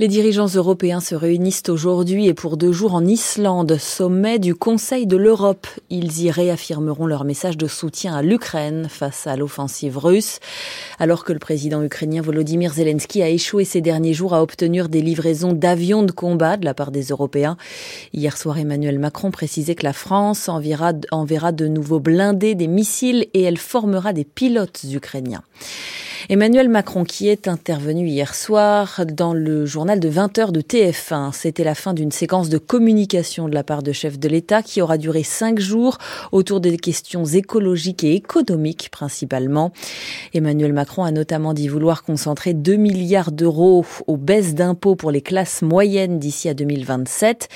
Les dirigeants européens se réunissent aujourd'hui et pour deux jours en Islande, sommet du Conseil de l'Europe. Ils y réaffirmeront leur message de soutien à l'Ukraine face à l'offensive russe. Alors que le président ukrainien Volodymyr Zelensky a échoué ces derniers jours à obtenir des livraisons d'avions de combat de la part des Européens. Hier soir, Emmanuel Macron précisait que la France enverra, de nouveaux blindés, des missiles et elle formera des pilotes ukrainiens. Emmanuel Macron qui est intervenu hier soir dans le journal de 20h de TF1. C'était la fin d'une séquence de communication de la part de chef de l'État qui aura duré cinq jours autour des questions écologiques et économiques principalement. Emmanuel Macron a notamment dit vouloir concentrer 2 milliards d'euros aux baisses d'impôts pour les classes moyennes d'ici à 2027.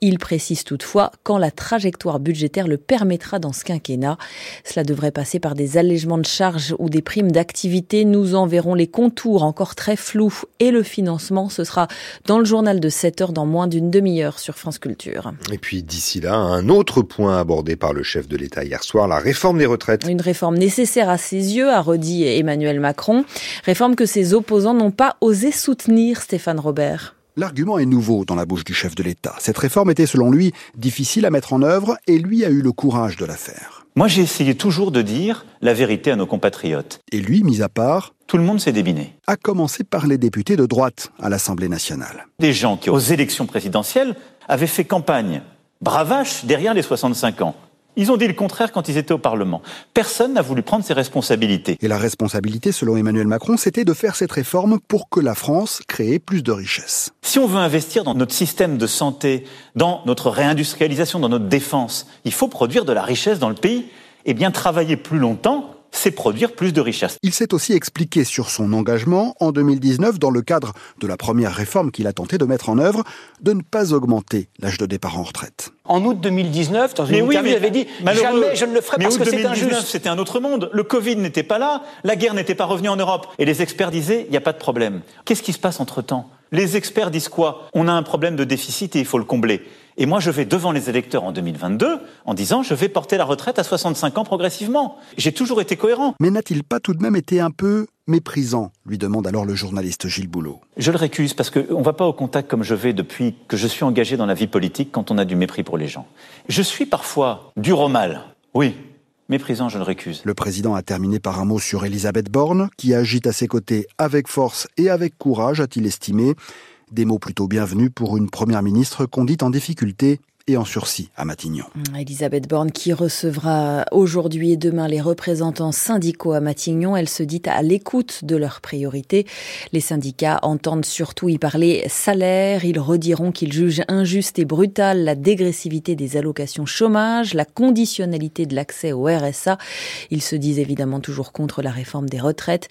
Il précise toutefois quand la trajectoire budgétaire le permettra dans ce quinquennat. Cela devrait passer par des allègements de charges ou des primes d'activité nous en verrons les contours encore très flous et le financement. Ce sera dans le journal de 7 heures dans moins d'une demi-heure sur France Culture. Et puis d'ici là, un autre point abordé par le chef de l'État hier soir, la réforme des retraites. Une réforme nécessaire à ses yeux, a redit Emmanuel Macron. Réforme que ses opposants n'ont pas osé soutenir, Stéphane Robert. L'argument est nouveau dans la bouche du chef de l'État. Cette réforme était selon lui difficile à mettre en œuvre et lui a eu le courage de la faire. Moi, j'ai essayé toujours de dire la vérité à nos compatriotes. Et lui, mis à part, tout le monde s'est débiné. À commencer par les députés de droite à l'Assemblée nationale. Des gens qui, aux élections présidentielles, avaient fait campagne bravache derrière les 65 ans. Ils ont dit le contraire quand ils étaient au Parlement. Personne n'a voulu prendre ses responsabilités. Et la responsabilité, selon Emmanuel Macron, c'était de faire cette réforme pour que la France crée plus de richesses. Si on veut investir dans notre système de santé, dans notre réindustrialisation, dans notre défense, il faut produire de la richesse dans le pays et bien travailler plus longtemps c'est produire plus de richesses. Il s'est aussi expliqué sur son engagement en 2019 dans le cadre de la première réforme qu'il a tenté de mettre en œuvre de ne pas augmenter l'âge de départ en retraite. En août 2019, dans une mais interview, oui, dit jamais je ne le ferai parce que c'est injuste. C'était un autre monde. Le Covid n'était pas là, la guerre n'était pas revenue en Europe, et les experts disaient il n'y a pas de problème. Qu'est-ce qui se passe entre temps Les experts disent quoi? On a un problème de déficit et il faut le combler. Et moi, je vais devant les électeurs en 2022 en disant je vais porter la retraite à 65 ans progressivement. J'ai toujours été cohérent. Mais n'a-t-il pas tout de même été un peu méprisant lui demande alors le journaliste Gilles Boulot. Je le récuse parce qu'on ne va pas au contact comme je vais depuis que je suis engagé dans la vie politique quand on a du mépris pour les gens. Je suis parfois dur au mal, oui, méprisant, je le récuse. Le président a terminé par un mot sur Elisabeth Borne, qui agite à ses côtés avec force et avec courage, a-t-il estimé. Des mots plutôt bienvenus pour une première ministre qu'on dit en difficulté et en sursis à Matignon. Elisabeth Borne qui recevra aujourd'hui et demain les représentants syndicaux à Matignon, elle se dit à l'écoute de leurs priorités. Les syndicats entendent surtout y parler salaire, ils rediront qu'ils jugent injuste et brutale la dégressivité des allocations chômage, la conditionnalité de l'accès au RSA. Ils se disent évidemment toujours contre la réforme des retraites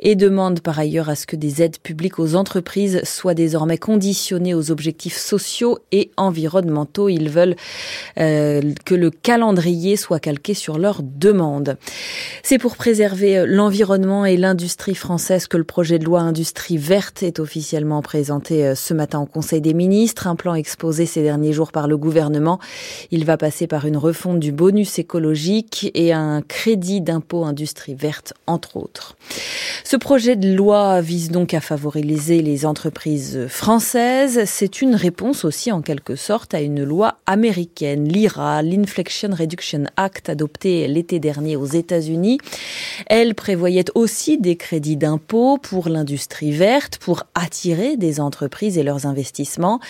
et demandent par ailleurs à ce que des aides publiques aux entreprises soient désormais conditionnées aux objectifs sociaux et environnementaux ils veulent euh, que le calendrier soit calqué sur leurs demandes. C'est pour préserver l'environnement et l'industrie française que le projet de loi Industrie verte est officiellement présenté euh, ce matin au Conseil des ministres. Un plan exposé ces derniers jours par le gouvernement. Il va passer par une refonte du bonus écologique et un crédit d'impôt industrie verte, entre autres. Ce projet de loi vise donc à favoriser les entreprises françaises. C'est une réponse aussi en quelque sorte à une loi loi américaine, l'IRA, l'Inflection Reduction Act, adoptée l'été dernier aux États-Unis. Elle prévoyait aussi des crédits d'impôt pour l'industrie verte, pour attirer des entreprises et leurs investissements.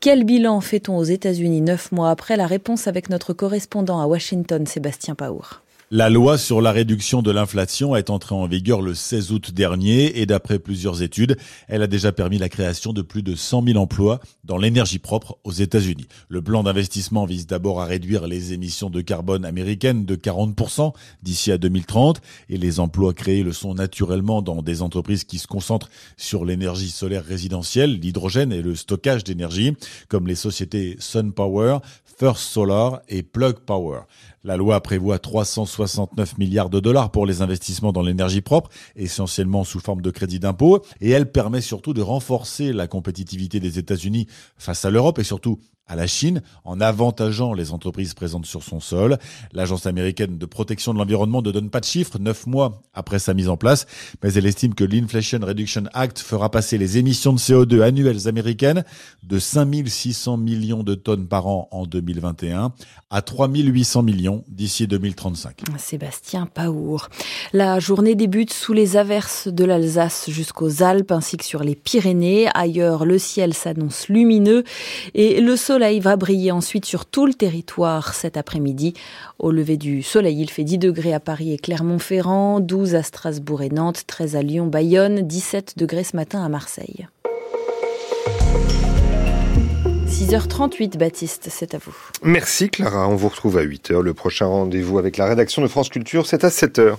Quel bilan fait-on aux États-Unis neuf mois après La réponse avec notre correspondant à Washington, Sébastien Paour? La loi sur la réduction de l'inflation est entrée en vigueur le 16 août dernier et d'après plusieurs études, elle a déjà permis la création de plus de 100 000 emplois dans l'énergie propre aux États-Unis. Le plan d'investissement vise d'abord à réduire les émissions de carbone américaines de 40% d'ici à 2030 et les emplois créés le sont naturellement dans des entreprises qui se concentrent sur l'énergie solaire résidentielle, l'hydrogène et le stockage d'énergie comme les sociétés SunPower, First Solar et Plug Power. La loi prévoit 369 milliards de dollars pour les investissements dans l'énergie propre, essentiellement sous forme de crédit d'impôt, et elle permet surtout de renforcer la compétitivité des États-Unis face à l'Europe et surtout à la Chine en avantageant les entreprises présentes sur son sol. L'Agence américaine de protection de l'environnement ne donne pas de chiffres neuf mois après sa mise en place, mais elle estime que l'Inflation Reduction Act fera passer les émissions de CO2 annuelles américaines de 5600 millions de tonnes par an en 2021 à 3800 millions d'ici 2035. Sébastien Paour. La journée débute sous les averses de l'Alsace jusqu'aux Alpes ainsi que sur les Pyrénées. Ailleurs, le ciel s'annonce lumineux et le soleil soleil va briller ensuite sur tout le territoire cet après-midi. Au lever du soleil, il fait 10 degrés à Paris et Clermont-Ferrand, 12 à Strasbourg et Nantes, 13 à Lyon, Bayonne, 17 degrés ce matin à Marseille. 6h38, Baptiste, c'est à vous. Merci Clara, on vous retrouve à 8h. Le prochain rendez-vous avec la rédaction de France Culture, c'est à 7h.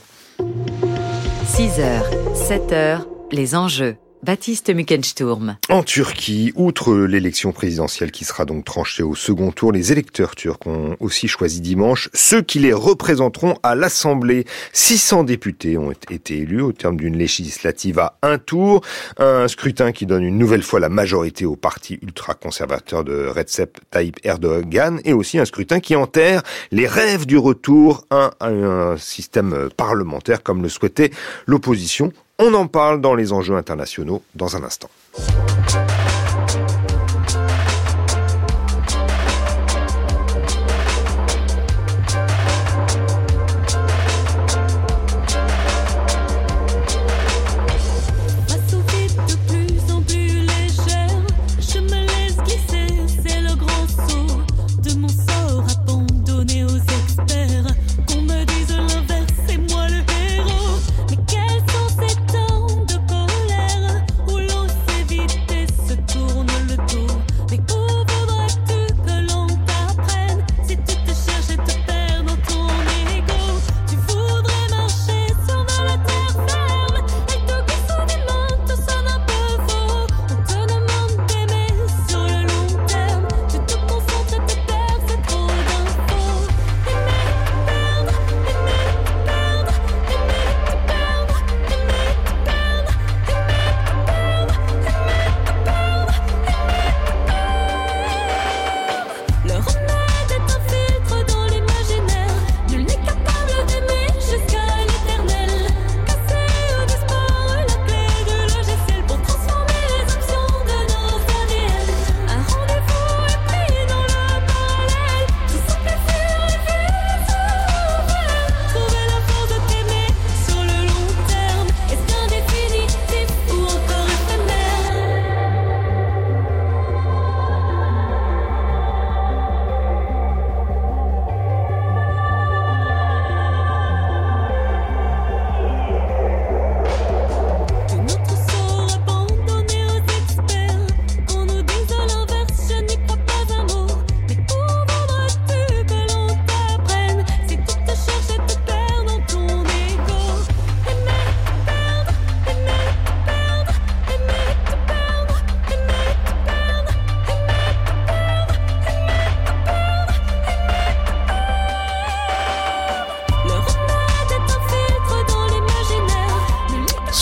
6h, 7h, les enjeux. Baptiste Mückensturm. En Turquie, outre l'élection présidentielle qui sera donc tranchée au second tour, les électeurs turcs ont aussi choisi dimanche ceux qui les représenteront à l'Assemblée. 600 députés ont été élus au terme d'une législative à un tour, un scrutin qui donne une nouvelle fois la majorité au parti ultra-conservateur de Recep Tayyip Erdogan et aussi un scrutin qui enterre les rêves du retour à un système parlementaire comme le souhaitait l'opposition on en parle dans les enjeux internationaux dans un instant.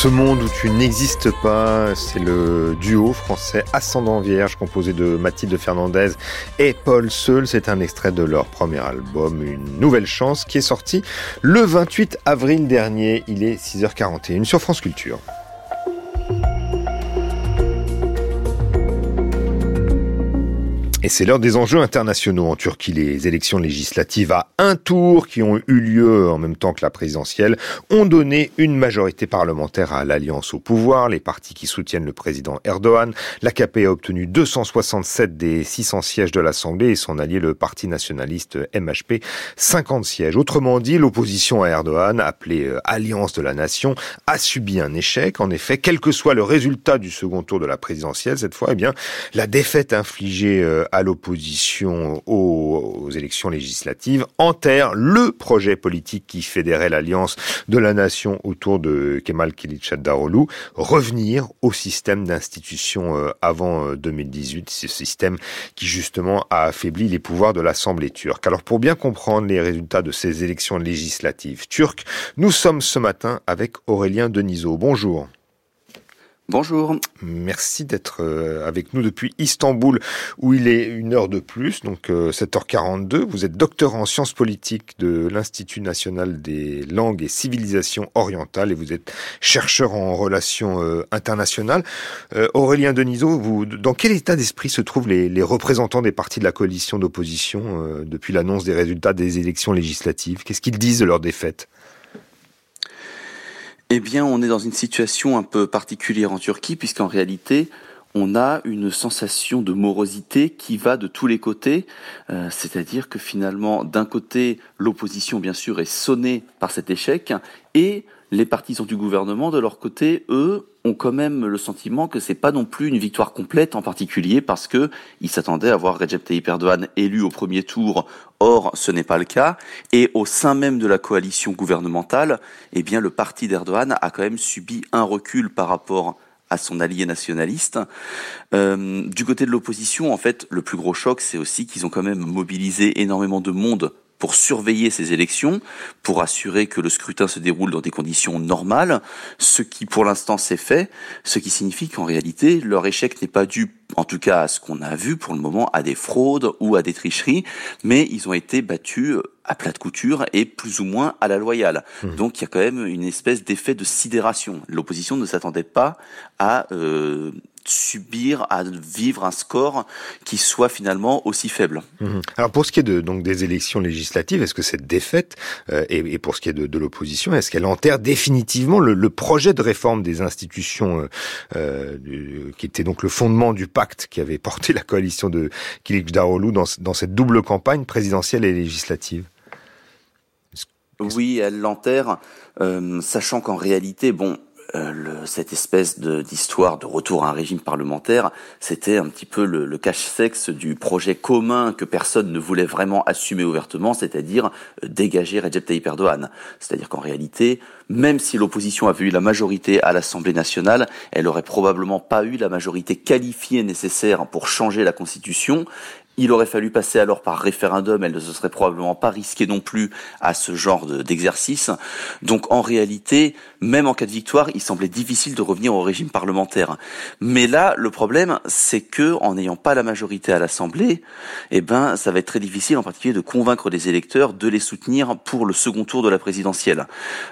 Ce monde où tu n'existes pas, c'est le duo français Ascendant Vierge composé de Mathilde Fernandez et Paul Seul. C'est un extrait de leur premier album, Une Nouvelle Chance, qui est sorti le 28 avril dernier. Il est 6h41 sur France Culture. Et c'est l'heure des enjeux internationaux en Turquie. Les élections législatives à un tour qui ont eu lieu en même temps que la présidentielle ont donné une majorité parlementaire à l'alliance au pouvoir. Les partis qui soutiennent le président Erdogan, l'AKP a obtenu 267 des 600 sièges de l'Assemblée et son allié le parti nationaliste MHP 50 sièges. Autrement dit, l'opposition à Erdogan, appelée euh, Alliance de la Nation, a subi un échec. En effet, quel que soit le résultat du second tour de la présidentielle, cette fois, eh bien, la défaite infligée euh, à l'opposition aux, élections législatives enterre le projet politique qui fédérait l'alliance de la nation autour de Kemal Kılıçdaroğlu, revenir au système d'institution euh, avant 2018, euh, ce système qui justement a affaibli les pouvoirs de l'Assemblée turque. Alors pour bien comprendre les résultats de ces élections législatives turques, nous sommes ce matin avec Aurélien Denisot. Bonjour. Bonjour. Merci d'être euh, avec nous depuis Istanbul, où il est une heure de plus, donc 7h42. Euh, vous êtes docteur en sciences politiques de l'Institut national des langues et civilisations orientales et vous êtes chercheur en relations euh, internationales. Aurélien Denisot, vous, dans quel état d'esprit se trouvent les, les, représentants des partis de la coalition d'opposition depuis l'annonce des résultats des élections législatives? Qu'est-ce qu'ils disent de leur défaite eh bien, on est dans une situation un peu particulière en Turquie, puisqu'en réalité, on a une sensation de morosité qui va de tous les côtés, euh, c'est-à-dire que finalement, d'un côté, l'opposition, bien sûr, est sonnée par cet échec, et les partisans du gouvernement, de leur côté, eux, ont quand même le sentiment que c'est pas non plus une victoire complète, en particulier parce que ils s'attendaient à voir Recep Tayyip Erdogan élu au premier tour. Or, ce n'est pas le cas. Et au sein même de la coalition gouvernementale, eh bien, le parti d'Erdogan a quand même subi un recul par rapport à son allié nationaliste. Euh, du côté de l'opposition, en fait, le plus gros choc, c'est aussi qu'ils ont quand même mobilisé énormément de monde pour surveiller ces élections, pour assurer que le scrutin se déroule dans des conditions normales, ce qui pour l'instant s'est fait, ce qui signifie qu'en réalité leur échec n'est pas dû, en tout cas à ce qu'on a vu pour le moment, à des fraudes ou à des tricheries, mais ils ont été battus à plat de couture et plus ou moins à la loyale. Mmh. Donc il y a quand même une espèce d'effet de sidération. L'opposition ne s'attendait pas à euh, subir, à vivre un score qui soit finalement aussi faible. Mhm. Alors pour ce qui est de, donc des élections législatives, est-ce que cette défaite, euh, et, pour ce qui est de, de l'opposition, est-ce qu'elle enterre définitivement le, le, projet de réforme des institutions euh, euh qui était donc le fondement du pacte qui avait porté la coalition de Kilik dans, dans cette double campagne présidentielle et législative? Oui, elle l'enterre, euh, sachant qu'en réalité, bon, euh, cette espèce d'histoire de, retour à un régime parlementaire, c'était un petit peu le, le cache-sexe du projet commun que personne ne voulait vraiment assumer ouvertement, c'est-à-dire euh, dégager Recep Tayyip Erdogan. C'est-à-dire qu'en réalité, même si l'opposition avait eu la majorité à l'Assemblée nationale, elle aurait probablement pas eu la majorité qualifiée nécessaire pour changer la Constitution, il aurait fallu passer alors par référendum, elle ne se serait probablement pas risquée non plus à ce genre d'exercice. Donc en réalité, même en cas de victoire, il semblait difficile de revenir au régime parlementaire. Mais là, le problème, c'est que en n'ayant pas la majorité à l'Assemblée, eh ben, ça va être très difficile, en particulier, de convaincre les électeurs de les soutenir pour le second tour de la présidentielle.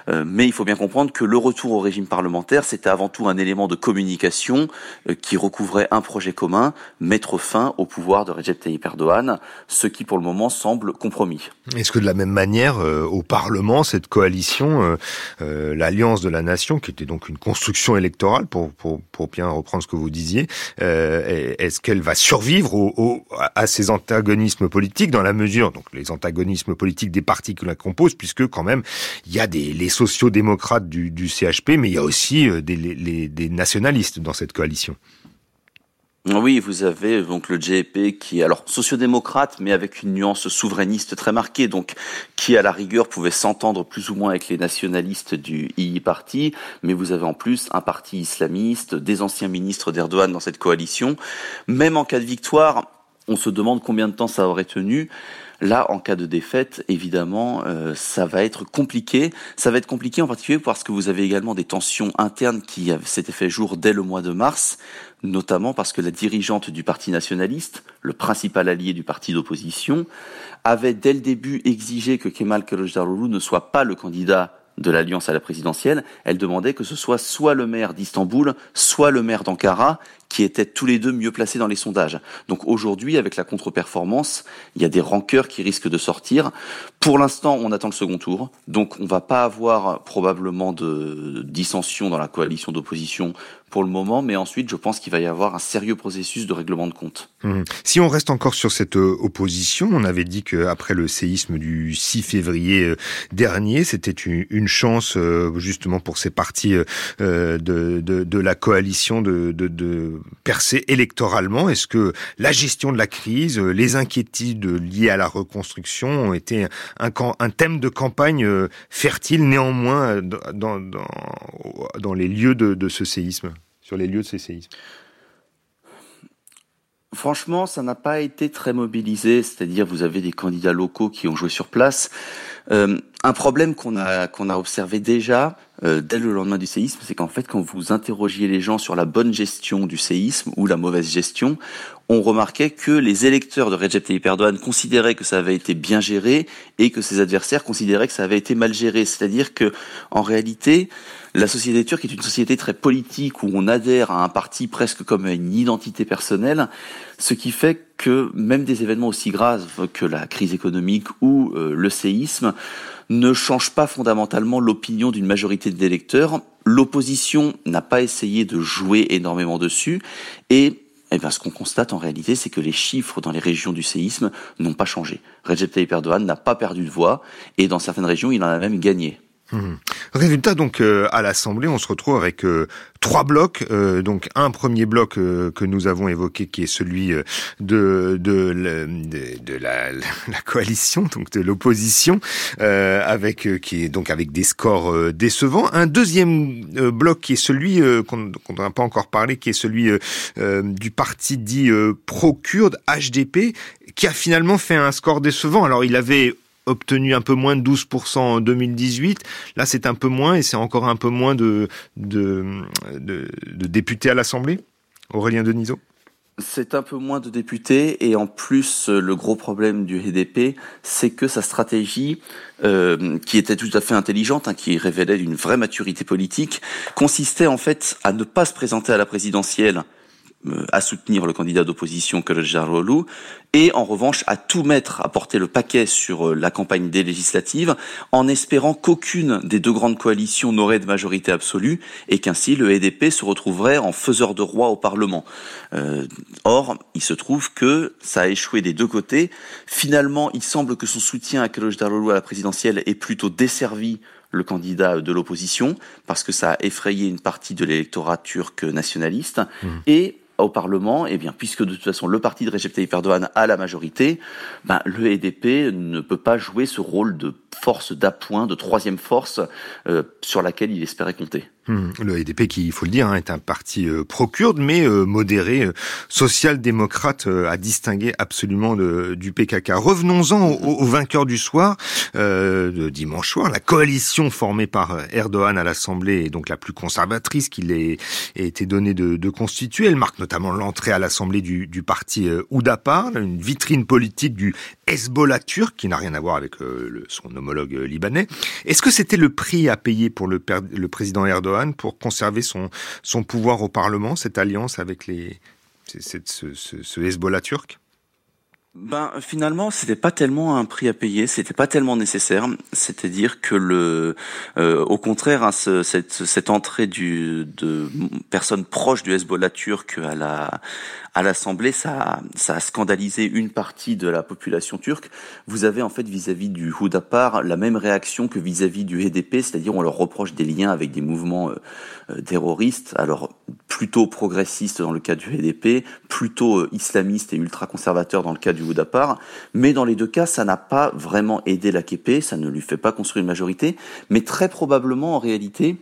Euh, mais il faut bien comprendre que le retour au régime parlementaire, c'était avant tout un élément de communication euh, qui recouvrait un projet commun, mettre fin au pouvoir de Recep Erdogan, ce qui pour le moment semble compromis. Est-ce que de la même manière, euh, au Parlement, cette coalition, euh, euh, l'Alliance de la Nation, qui était donc une construction électorale, pour, pour, pour bien reprendre ce que vous disiez, est-ce qu'elle va survivre au, à ces antagonismes politiques dans la mesure, donc les antagonismes politiques des partis que la composent, puisque quand même, il y a des, les sociaux-démocrates du, du CHP, mais il y a aussi des, des nationalistes dans cette coalition? Oui, vous avez donc le JP qui est alors sociodémocrate, mais avec une nuance souverainiste très marquée, donc qui à la rigueur pouvait s'entendre plus ou moins avec les nationalistes du II Parti, mais vous avez en plus un parti islamiste, des anciens ministres d'Erdogan dans cette coalition. Même en cas de victoire, on se demande combien de temps ça aurait tenu. Là, en cas de défaite, évidemment, euh, ça va être compliqué. Ça va être compliqué en particulier parce que vous avez également des tensions internes qui s'étaient fait jour dès le mois de mars, notamment parce que la dirigeante du Parti nationaliste, le principal allié du parti d'opposition, avait dès le début exigé que Kemal Kılıçdaroğlu ne soit pas le candidat de l'alliance à la présidentielle, elle demandait que ce soit soit le maire d'Istanbul, soit le maire d'Ankara, qui étaient tous les deux mieux placés dans les sondages. Donc aujourd'hui, avec la contre-performance, il y a des rancœurs qui risquent de sortir. Pour l'instant, on attend le second tour, donc on va pas avoir probablement de dissension dans la coalition d'opposition pour le moment, mais ensuite, je pense qu'il va y avoir un sérieux processus de règlement de compte. Mmh. Si on reste encore sur cette euh, opposition, on avait dit qu'après le séisme du 6 février euh, dernier, c'était une, chance euh, justement pour ces partis de, la coalition de percer électoralement? Est-ce que la gestion de la crise, les inquiétudes liées à la reconstruction ont été un, thème de campagne fertile néanmoins dans, les lieux de, de ce séisme sur les lieux de ces séismes? Franchement, ça n'a pas été très mobilisé, c'est-à-dire vous avez des candidats locaux qui ont joué sur place. Euh, un problème qu'on a qu'on a observé déjà euh, dès le lendemain du séisme, c'est qu'en fait, quand vous interrogiez les gens sur la bonne gestion du séisme ou la mauvaise gestion, on remarquait que les électeurs de Recep Tayyip Erdogan considéraient que ça avait été bien géré et que ses adversaires considéraient que ça avait été mal géré. C'est-à-dire que, en réalité, la société turque est une société très politique où on adhère à un parti presque comme à une identité personnelle, ce qui fait que même des événements aussi graves que la crise économique ou euh, le séisme ne changent pas fondamentalement l'opinion d'une majorité d'électeurs. L'opposition n'a pas essayé de jouer énormément dessus et eh bien, ce qu'on constate en réalité, c'est que les chiffres dans les régions du séisme n'ont pas changé. Recep Tayyip Erdogan n'a pas perdu de voix et dans certaines régions, il en a même gagné. Mmh. Résultat donc euh, à l'Assemblée, on se retrouve avec euh, trois blocs. Euh, donc un premier bloc que nous avons évoqué, qui est celui de de, de, la, la, coalition, donc de l'opposition, avec qui est donc avec des scores décevants. Un deuxième bloc qui est celui qu'on n'a pas encore parlé, qui est celui du parti dit pro-kurde HDP, qui a finalement fait un score décevant. Alors il avait obtenu un peu moins de 12% en 2018. Là, c'est un peu moins et c'est encore un peu moins de, députés à l'Assemblée. Aurélien Denisot c'est un peu moins de députés et en plus le gros problème du HDP, c'est que sa stratégie, euh, qui était tout à fait intelligente, hein, qui révélait une vraie maturité politique, consistait en fait à ne pas se présenter à la présidentielle à soutenir le candidat d'opposition Kılıçdaroğlu et en revanche à tout mettre, à porter le paquet sur euh, la campagne des législatives en espérant qu'aucune des deux grandes coalitions n'aurait de majorité absolue et qu'ainsi le EDP se retrouverait en faiseur de roi au Parlement. Euh, or, il se trouve que ça a échoué des deux côtés. Finalement, il semble que son soutien à Kılıçdaroğlu à la présidentielle est plutôt desservi le candidat de l'opposition parce que ça a effrayé une partie de l'électorat turc nationaliste mmh. et au Parlement, eh bien, puisque de toute façon le parti de Recep Tayyip a la majorité, ben, le EDP ne peut pas jouer ce rôle de force d'appoint, de troisième force euh, sur laquelle il espérait compter. Hmm. Le EDP, qui, il faut le dire, hein, est un parti euh, pro-kurde, mais euh, modéré, euh, social-démocrate, à distinguer absolument de, du PKK. Revenons-en au, vainqueur du soir, de dimanche soir. La coalition formée par Erdogan à l'Assemblée est donc la plus conservatrice qu'il ait, été donné de, de, constituer. Elle marque notamment l'entrée à l'Assemblée du, du parti Oudapar, une vitrine politique du Hezbollah turc, qui n'a rien à voir avec le, son homologue libanais. Est-ce que c'était le prix à payer pour le, président Erdogan pour conserver son, pouvoir au Parlement, cette alliance avec les, ce, ce, ce Hezbollah turc? Ben finalement, c'était pas tellement un prix à payer, c'était pas tellement nécessaire. C'est-à-dire que le, euh, au contraire, hein, ce, cette, cette entrée du, de personnes proches du Hezbollah turc à la à l'Assemblée, ça, ça a scandalisé une partie de la population turque. Vous avez en fait vis-à-vis du Houdapar la même réaction que vis-à-vis du HDP, c'est-à-dire on leur reproche des liens avec des mouvements euh, euh, terroristes, alors plutôt progressistes dans le cas du HDP, plutôt euh, islamistes et ultra-conservateurs dans le cas du Houdapar. Mais dans les deux cas, ça n'a pas vraiment aidé l'AKP, ça ne lui fait pas construire une majorité, mais très probablement en réalité,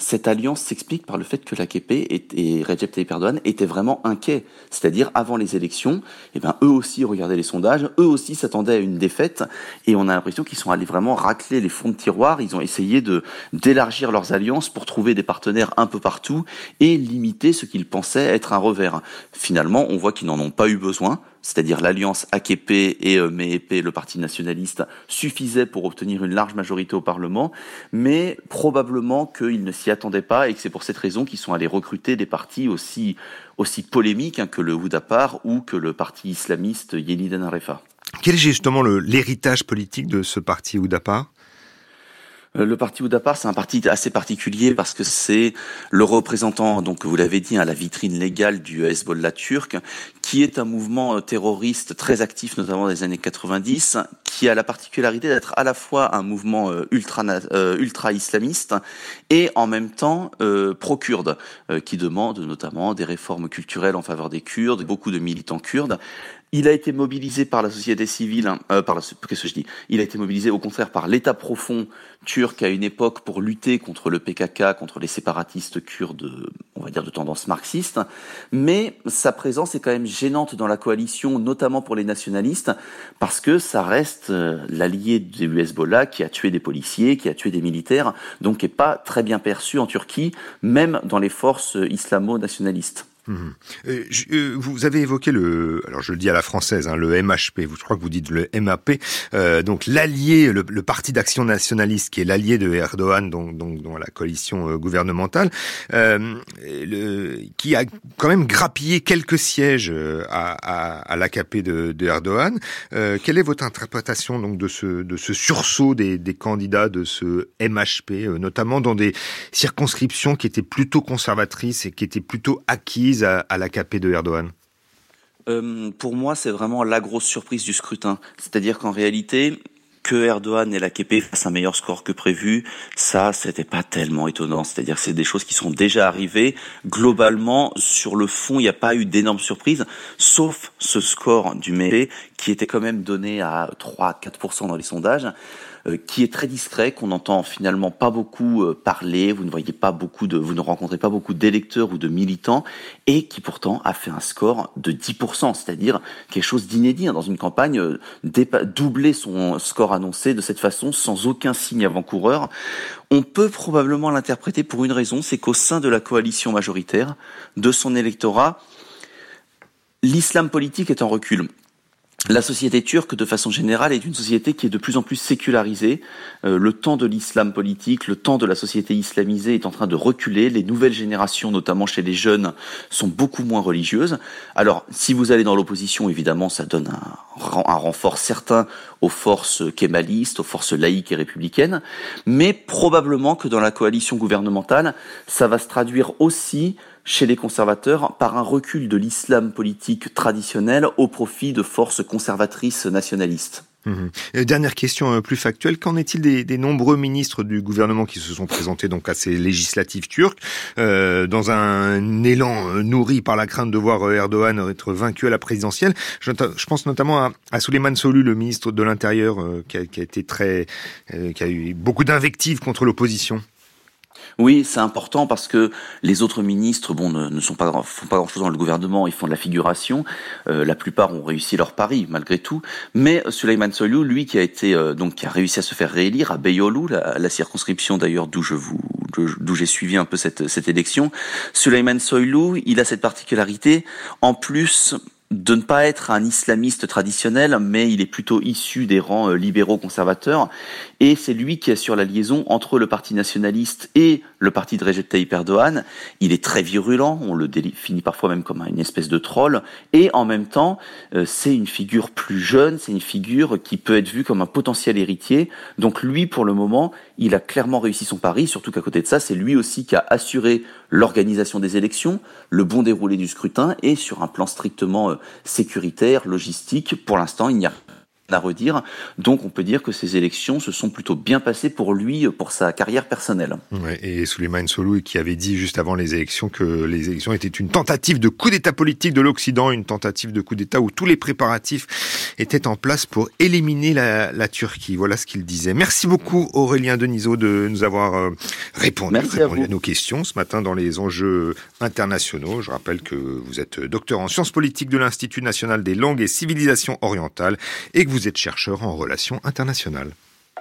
cette alliance s'explique par le fait que l'AKP et, et Recep Tayyip Erdogan étaient vraiment inquiets. C'est-à-dire, avant les élections, eh ben, eux aussi regardaient les sondages, eux aussi s'attendaient à une défaite, et on a l'impression qu'ils sont allés vraiment racler les fonds de tiroir, ils ont essayé de d'élargir leurs alliances pour trouver des partenaires un peu partout et limiter ce qu'ils pensaient être un revers. Finalement, on voit qu'ils n'en ont pas eu besoin, c'est-à-dire l'alliance AKP et euh, MEP, le parti nationaliste, suffisait pour obtenir une large majorité au Parlement, mais probablement qu'ils ne s'y attendaient pas et que c'est pour cette raison qu'ils sont allés recruter des partis aussi, aussi polémiques hein, que le Houdapar ou que le parti islamiste Yeniden Arefa. Quel est justement l'héritage politique de ce parti Houdapar le parti Oudapar, c'est un parti assez particulier parce que c'est le représentant, donc vous l'avez dit, à hein, la vitrine légale du Hezbollah turc, qui est un mouvement euh, terroriste très actif, notamment dans les années 90, qui a la particularité d'être à la fois un mouvement euh, ultra, ultra islamiste et en même temps pro-kurde, qui demande notamment des réformes culturelles en faveur des Kurdes, beaucoup de militants kurdes. Il a été mobilisé par la société civile, hein, euh, par qu'est-ce que je dis? Il a été mobilisé au contraire par l'État profond turc à une époque pour lutter contre le PKK, contre les séparatistes kurdes, on va dire de tendance marxiste. Mais sa présence est quand même gênante dans la coalition, notamment pour les nationalistes, parce que ça reste euh, l'allié du Hezbollah qui a tué des policiers, qui a tué des militaires, donc qui est pas très bien perçu en Turquie, même dans les forces islamo-nationalistes. Mhm. Euh, euh, vous avez évoqué le, alors je le dis à la française, hein, le MHP. Je crois que vous dites le MAP. Euh, donc l'allié, le, parti d'action nationaliste, qui est l'allié de Erdogan, donc, donc dans la coalition gouvernementale, le, qui a quand même grappillé quelques sièges à, à, l'AKP de, Erdogan. quelle est votre interprétation donc de ce, sursaut des candidats de ce MHP, notamment dans des circonscriptions qui étaient plutôt conservatrices et qui étaient plutôt acquises à, l'AKP de Erdogan euh, Pour moi, c'est vraiment la grosse surprise du scrutin. C'est-à-dire qu'en réalité, que Erdogan et l'AKP fassent un meilleur score que prévu, ça, c'était pas tellement étonnant. C'est-à-dire que c'est des choses qui sont déjà arrivées. Globalement, sur le fond, il n'y a pas eu d'énormes surprises, sauf ce score du MEP qui était quand même donné à 3-4% dans les sondages. Euh, qui est très discret, qu'on n'entend finalement pas beaucoup euh, parler, vous ne voyez pas beaucoup de, vous ne rencontrez pas beaucoup d'électeurs ou de militants, et qui pourtant a fait un score de 10%, c'est-à-dire quelque chose d'inédit hein, dans une campagne, euh, doubler son score annoncé de cette façon sans aucun signe avant-coureur. On peut probablement l'interpréter pour une raison, c'est qu'au sein de la coalition majoritaire, de son électorat, l'islam politique est en recul. La société turque, de façon générale, est une société qui est de plus en plus sécularisée. Euh, le temps de l'islam politique, le temps de la société islamisée est en train de reculer. Les nouvelles générations, notamment chez les jeunes, sont beaucoup moins religieuses. Alors, si vous allez dans l'opposition, évidemment, ça donne un, un renfort certain aux forces kémalistes, aux forces laïques et républicaines. Mais probablement que dans la coalition gouvernementale, ça va se traduire aussi chez les conservateurs par un recul de l'islam politique traditionnel au profit de forces conservatrices nationalistes. Mhm. Dernière question euh, plus factuelle, qu'en est-il des, nombreux ministres du gouvernement qui se sont présentés donc à ces législatives turques euh, dans un élan euh, nourri par la crainte de voir Erdogan être vaincu à la présidentielle? Je, pense notamment à, à Souleymane Solou, le ministre de l'Intérieur, qui, a, été très, qui a eu beaucoup d'invectives contre l'opposition. Oui, c'est important parce que les autres ministres, bon, ne, pas font pas grand-chose dans le gouvernement, ils font de la figuration. Euh, la plupart ont réussi leur pari malgré tout, mais Suleiman Soylu, lui, qui a été euh, donc qui a réussi à se faire réélire à Beyoğlu, la, circonscription d'ailleurs d'où je vous d'où j'ai suivi un peu cette cette élection. Suleiman Soylu, il a cette particularité. En plus, de ne pas être un islamiste traditionnel, mais il est plutôt issu des rangs euh, libéraux conservateurs, et c'est lui qui assure la liaison entre le parti nationaliste et le parti de Recep Tayyip Erdogan. Il est très virulent, on le définit parfois même comme une espèce de troll, et en même temps, euh, c'est une figure plus jeune, c'est une figure qui peut être vue comme un potentiel héritier. Donc lui, pour le moment, il a clairement réussi son pari, surtout qu'à côté de ça, c'est lui aussi qui a assuré l'organisation des élections, le bon déroulé du scrutin, et sur un plan strictement euh, sécuritaire, logistique, pour l'instant, il n'y a à redire. Donc on peut dire que ces élections se sont plutôt bien passées pour lui, pour sa carrière personnelle. Ouais, et Souleymane Solou qui avait dit juste avant les élections que les élections étaient une tentative de coup d'État politique de l'Occident, une tentative de coup d'État où tous les préparatifs étaient en place pour éliminer la, la Turquie. Voilà ce qu'il disait. Merci beaucoup Aurélien Denisot de nous avoir euh, répondu, répondu à, à, nos questions ce matin dans les enjeux internationaux. Je rappelle que vous êtes docteur en sciences politiques de l'Institut national des langues et civilisations orientales et que vous êtes chercheur en relations internationales.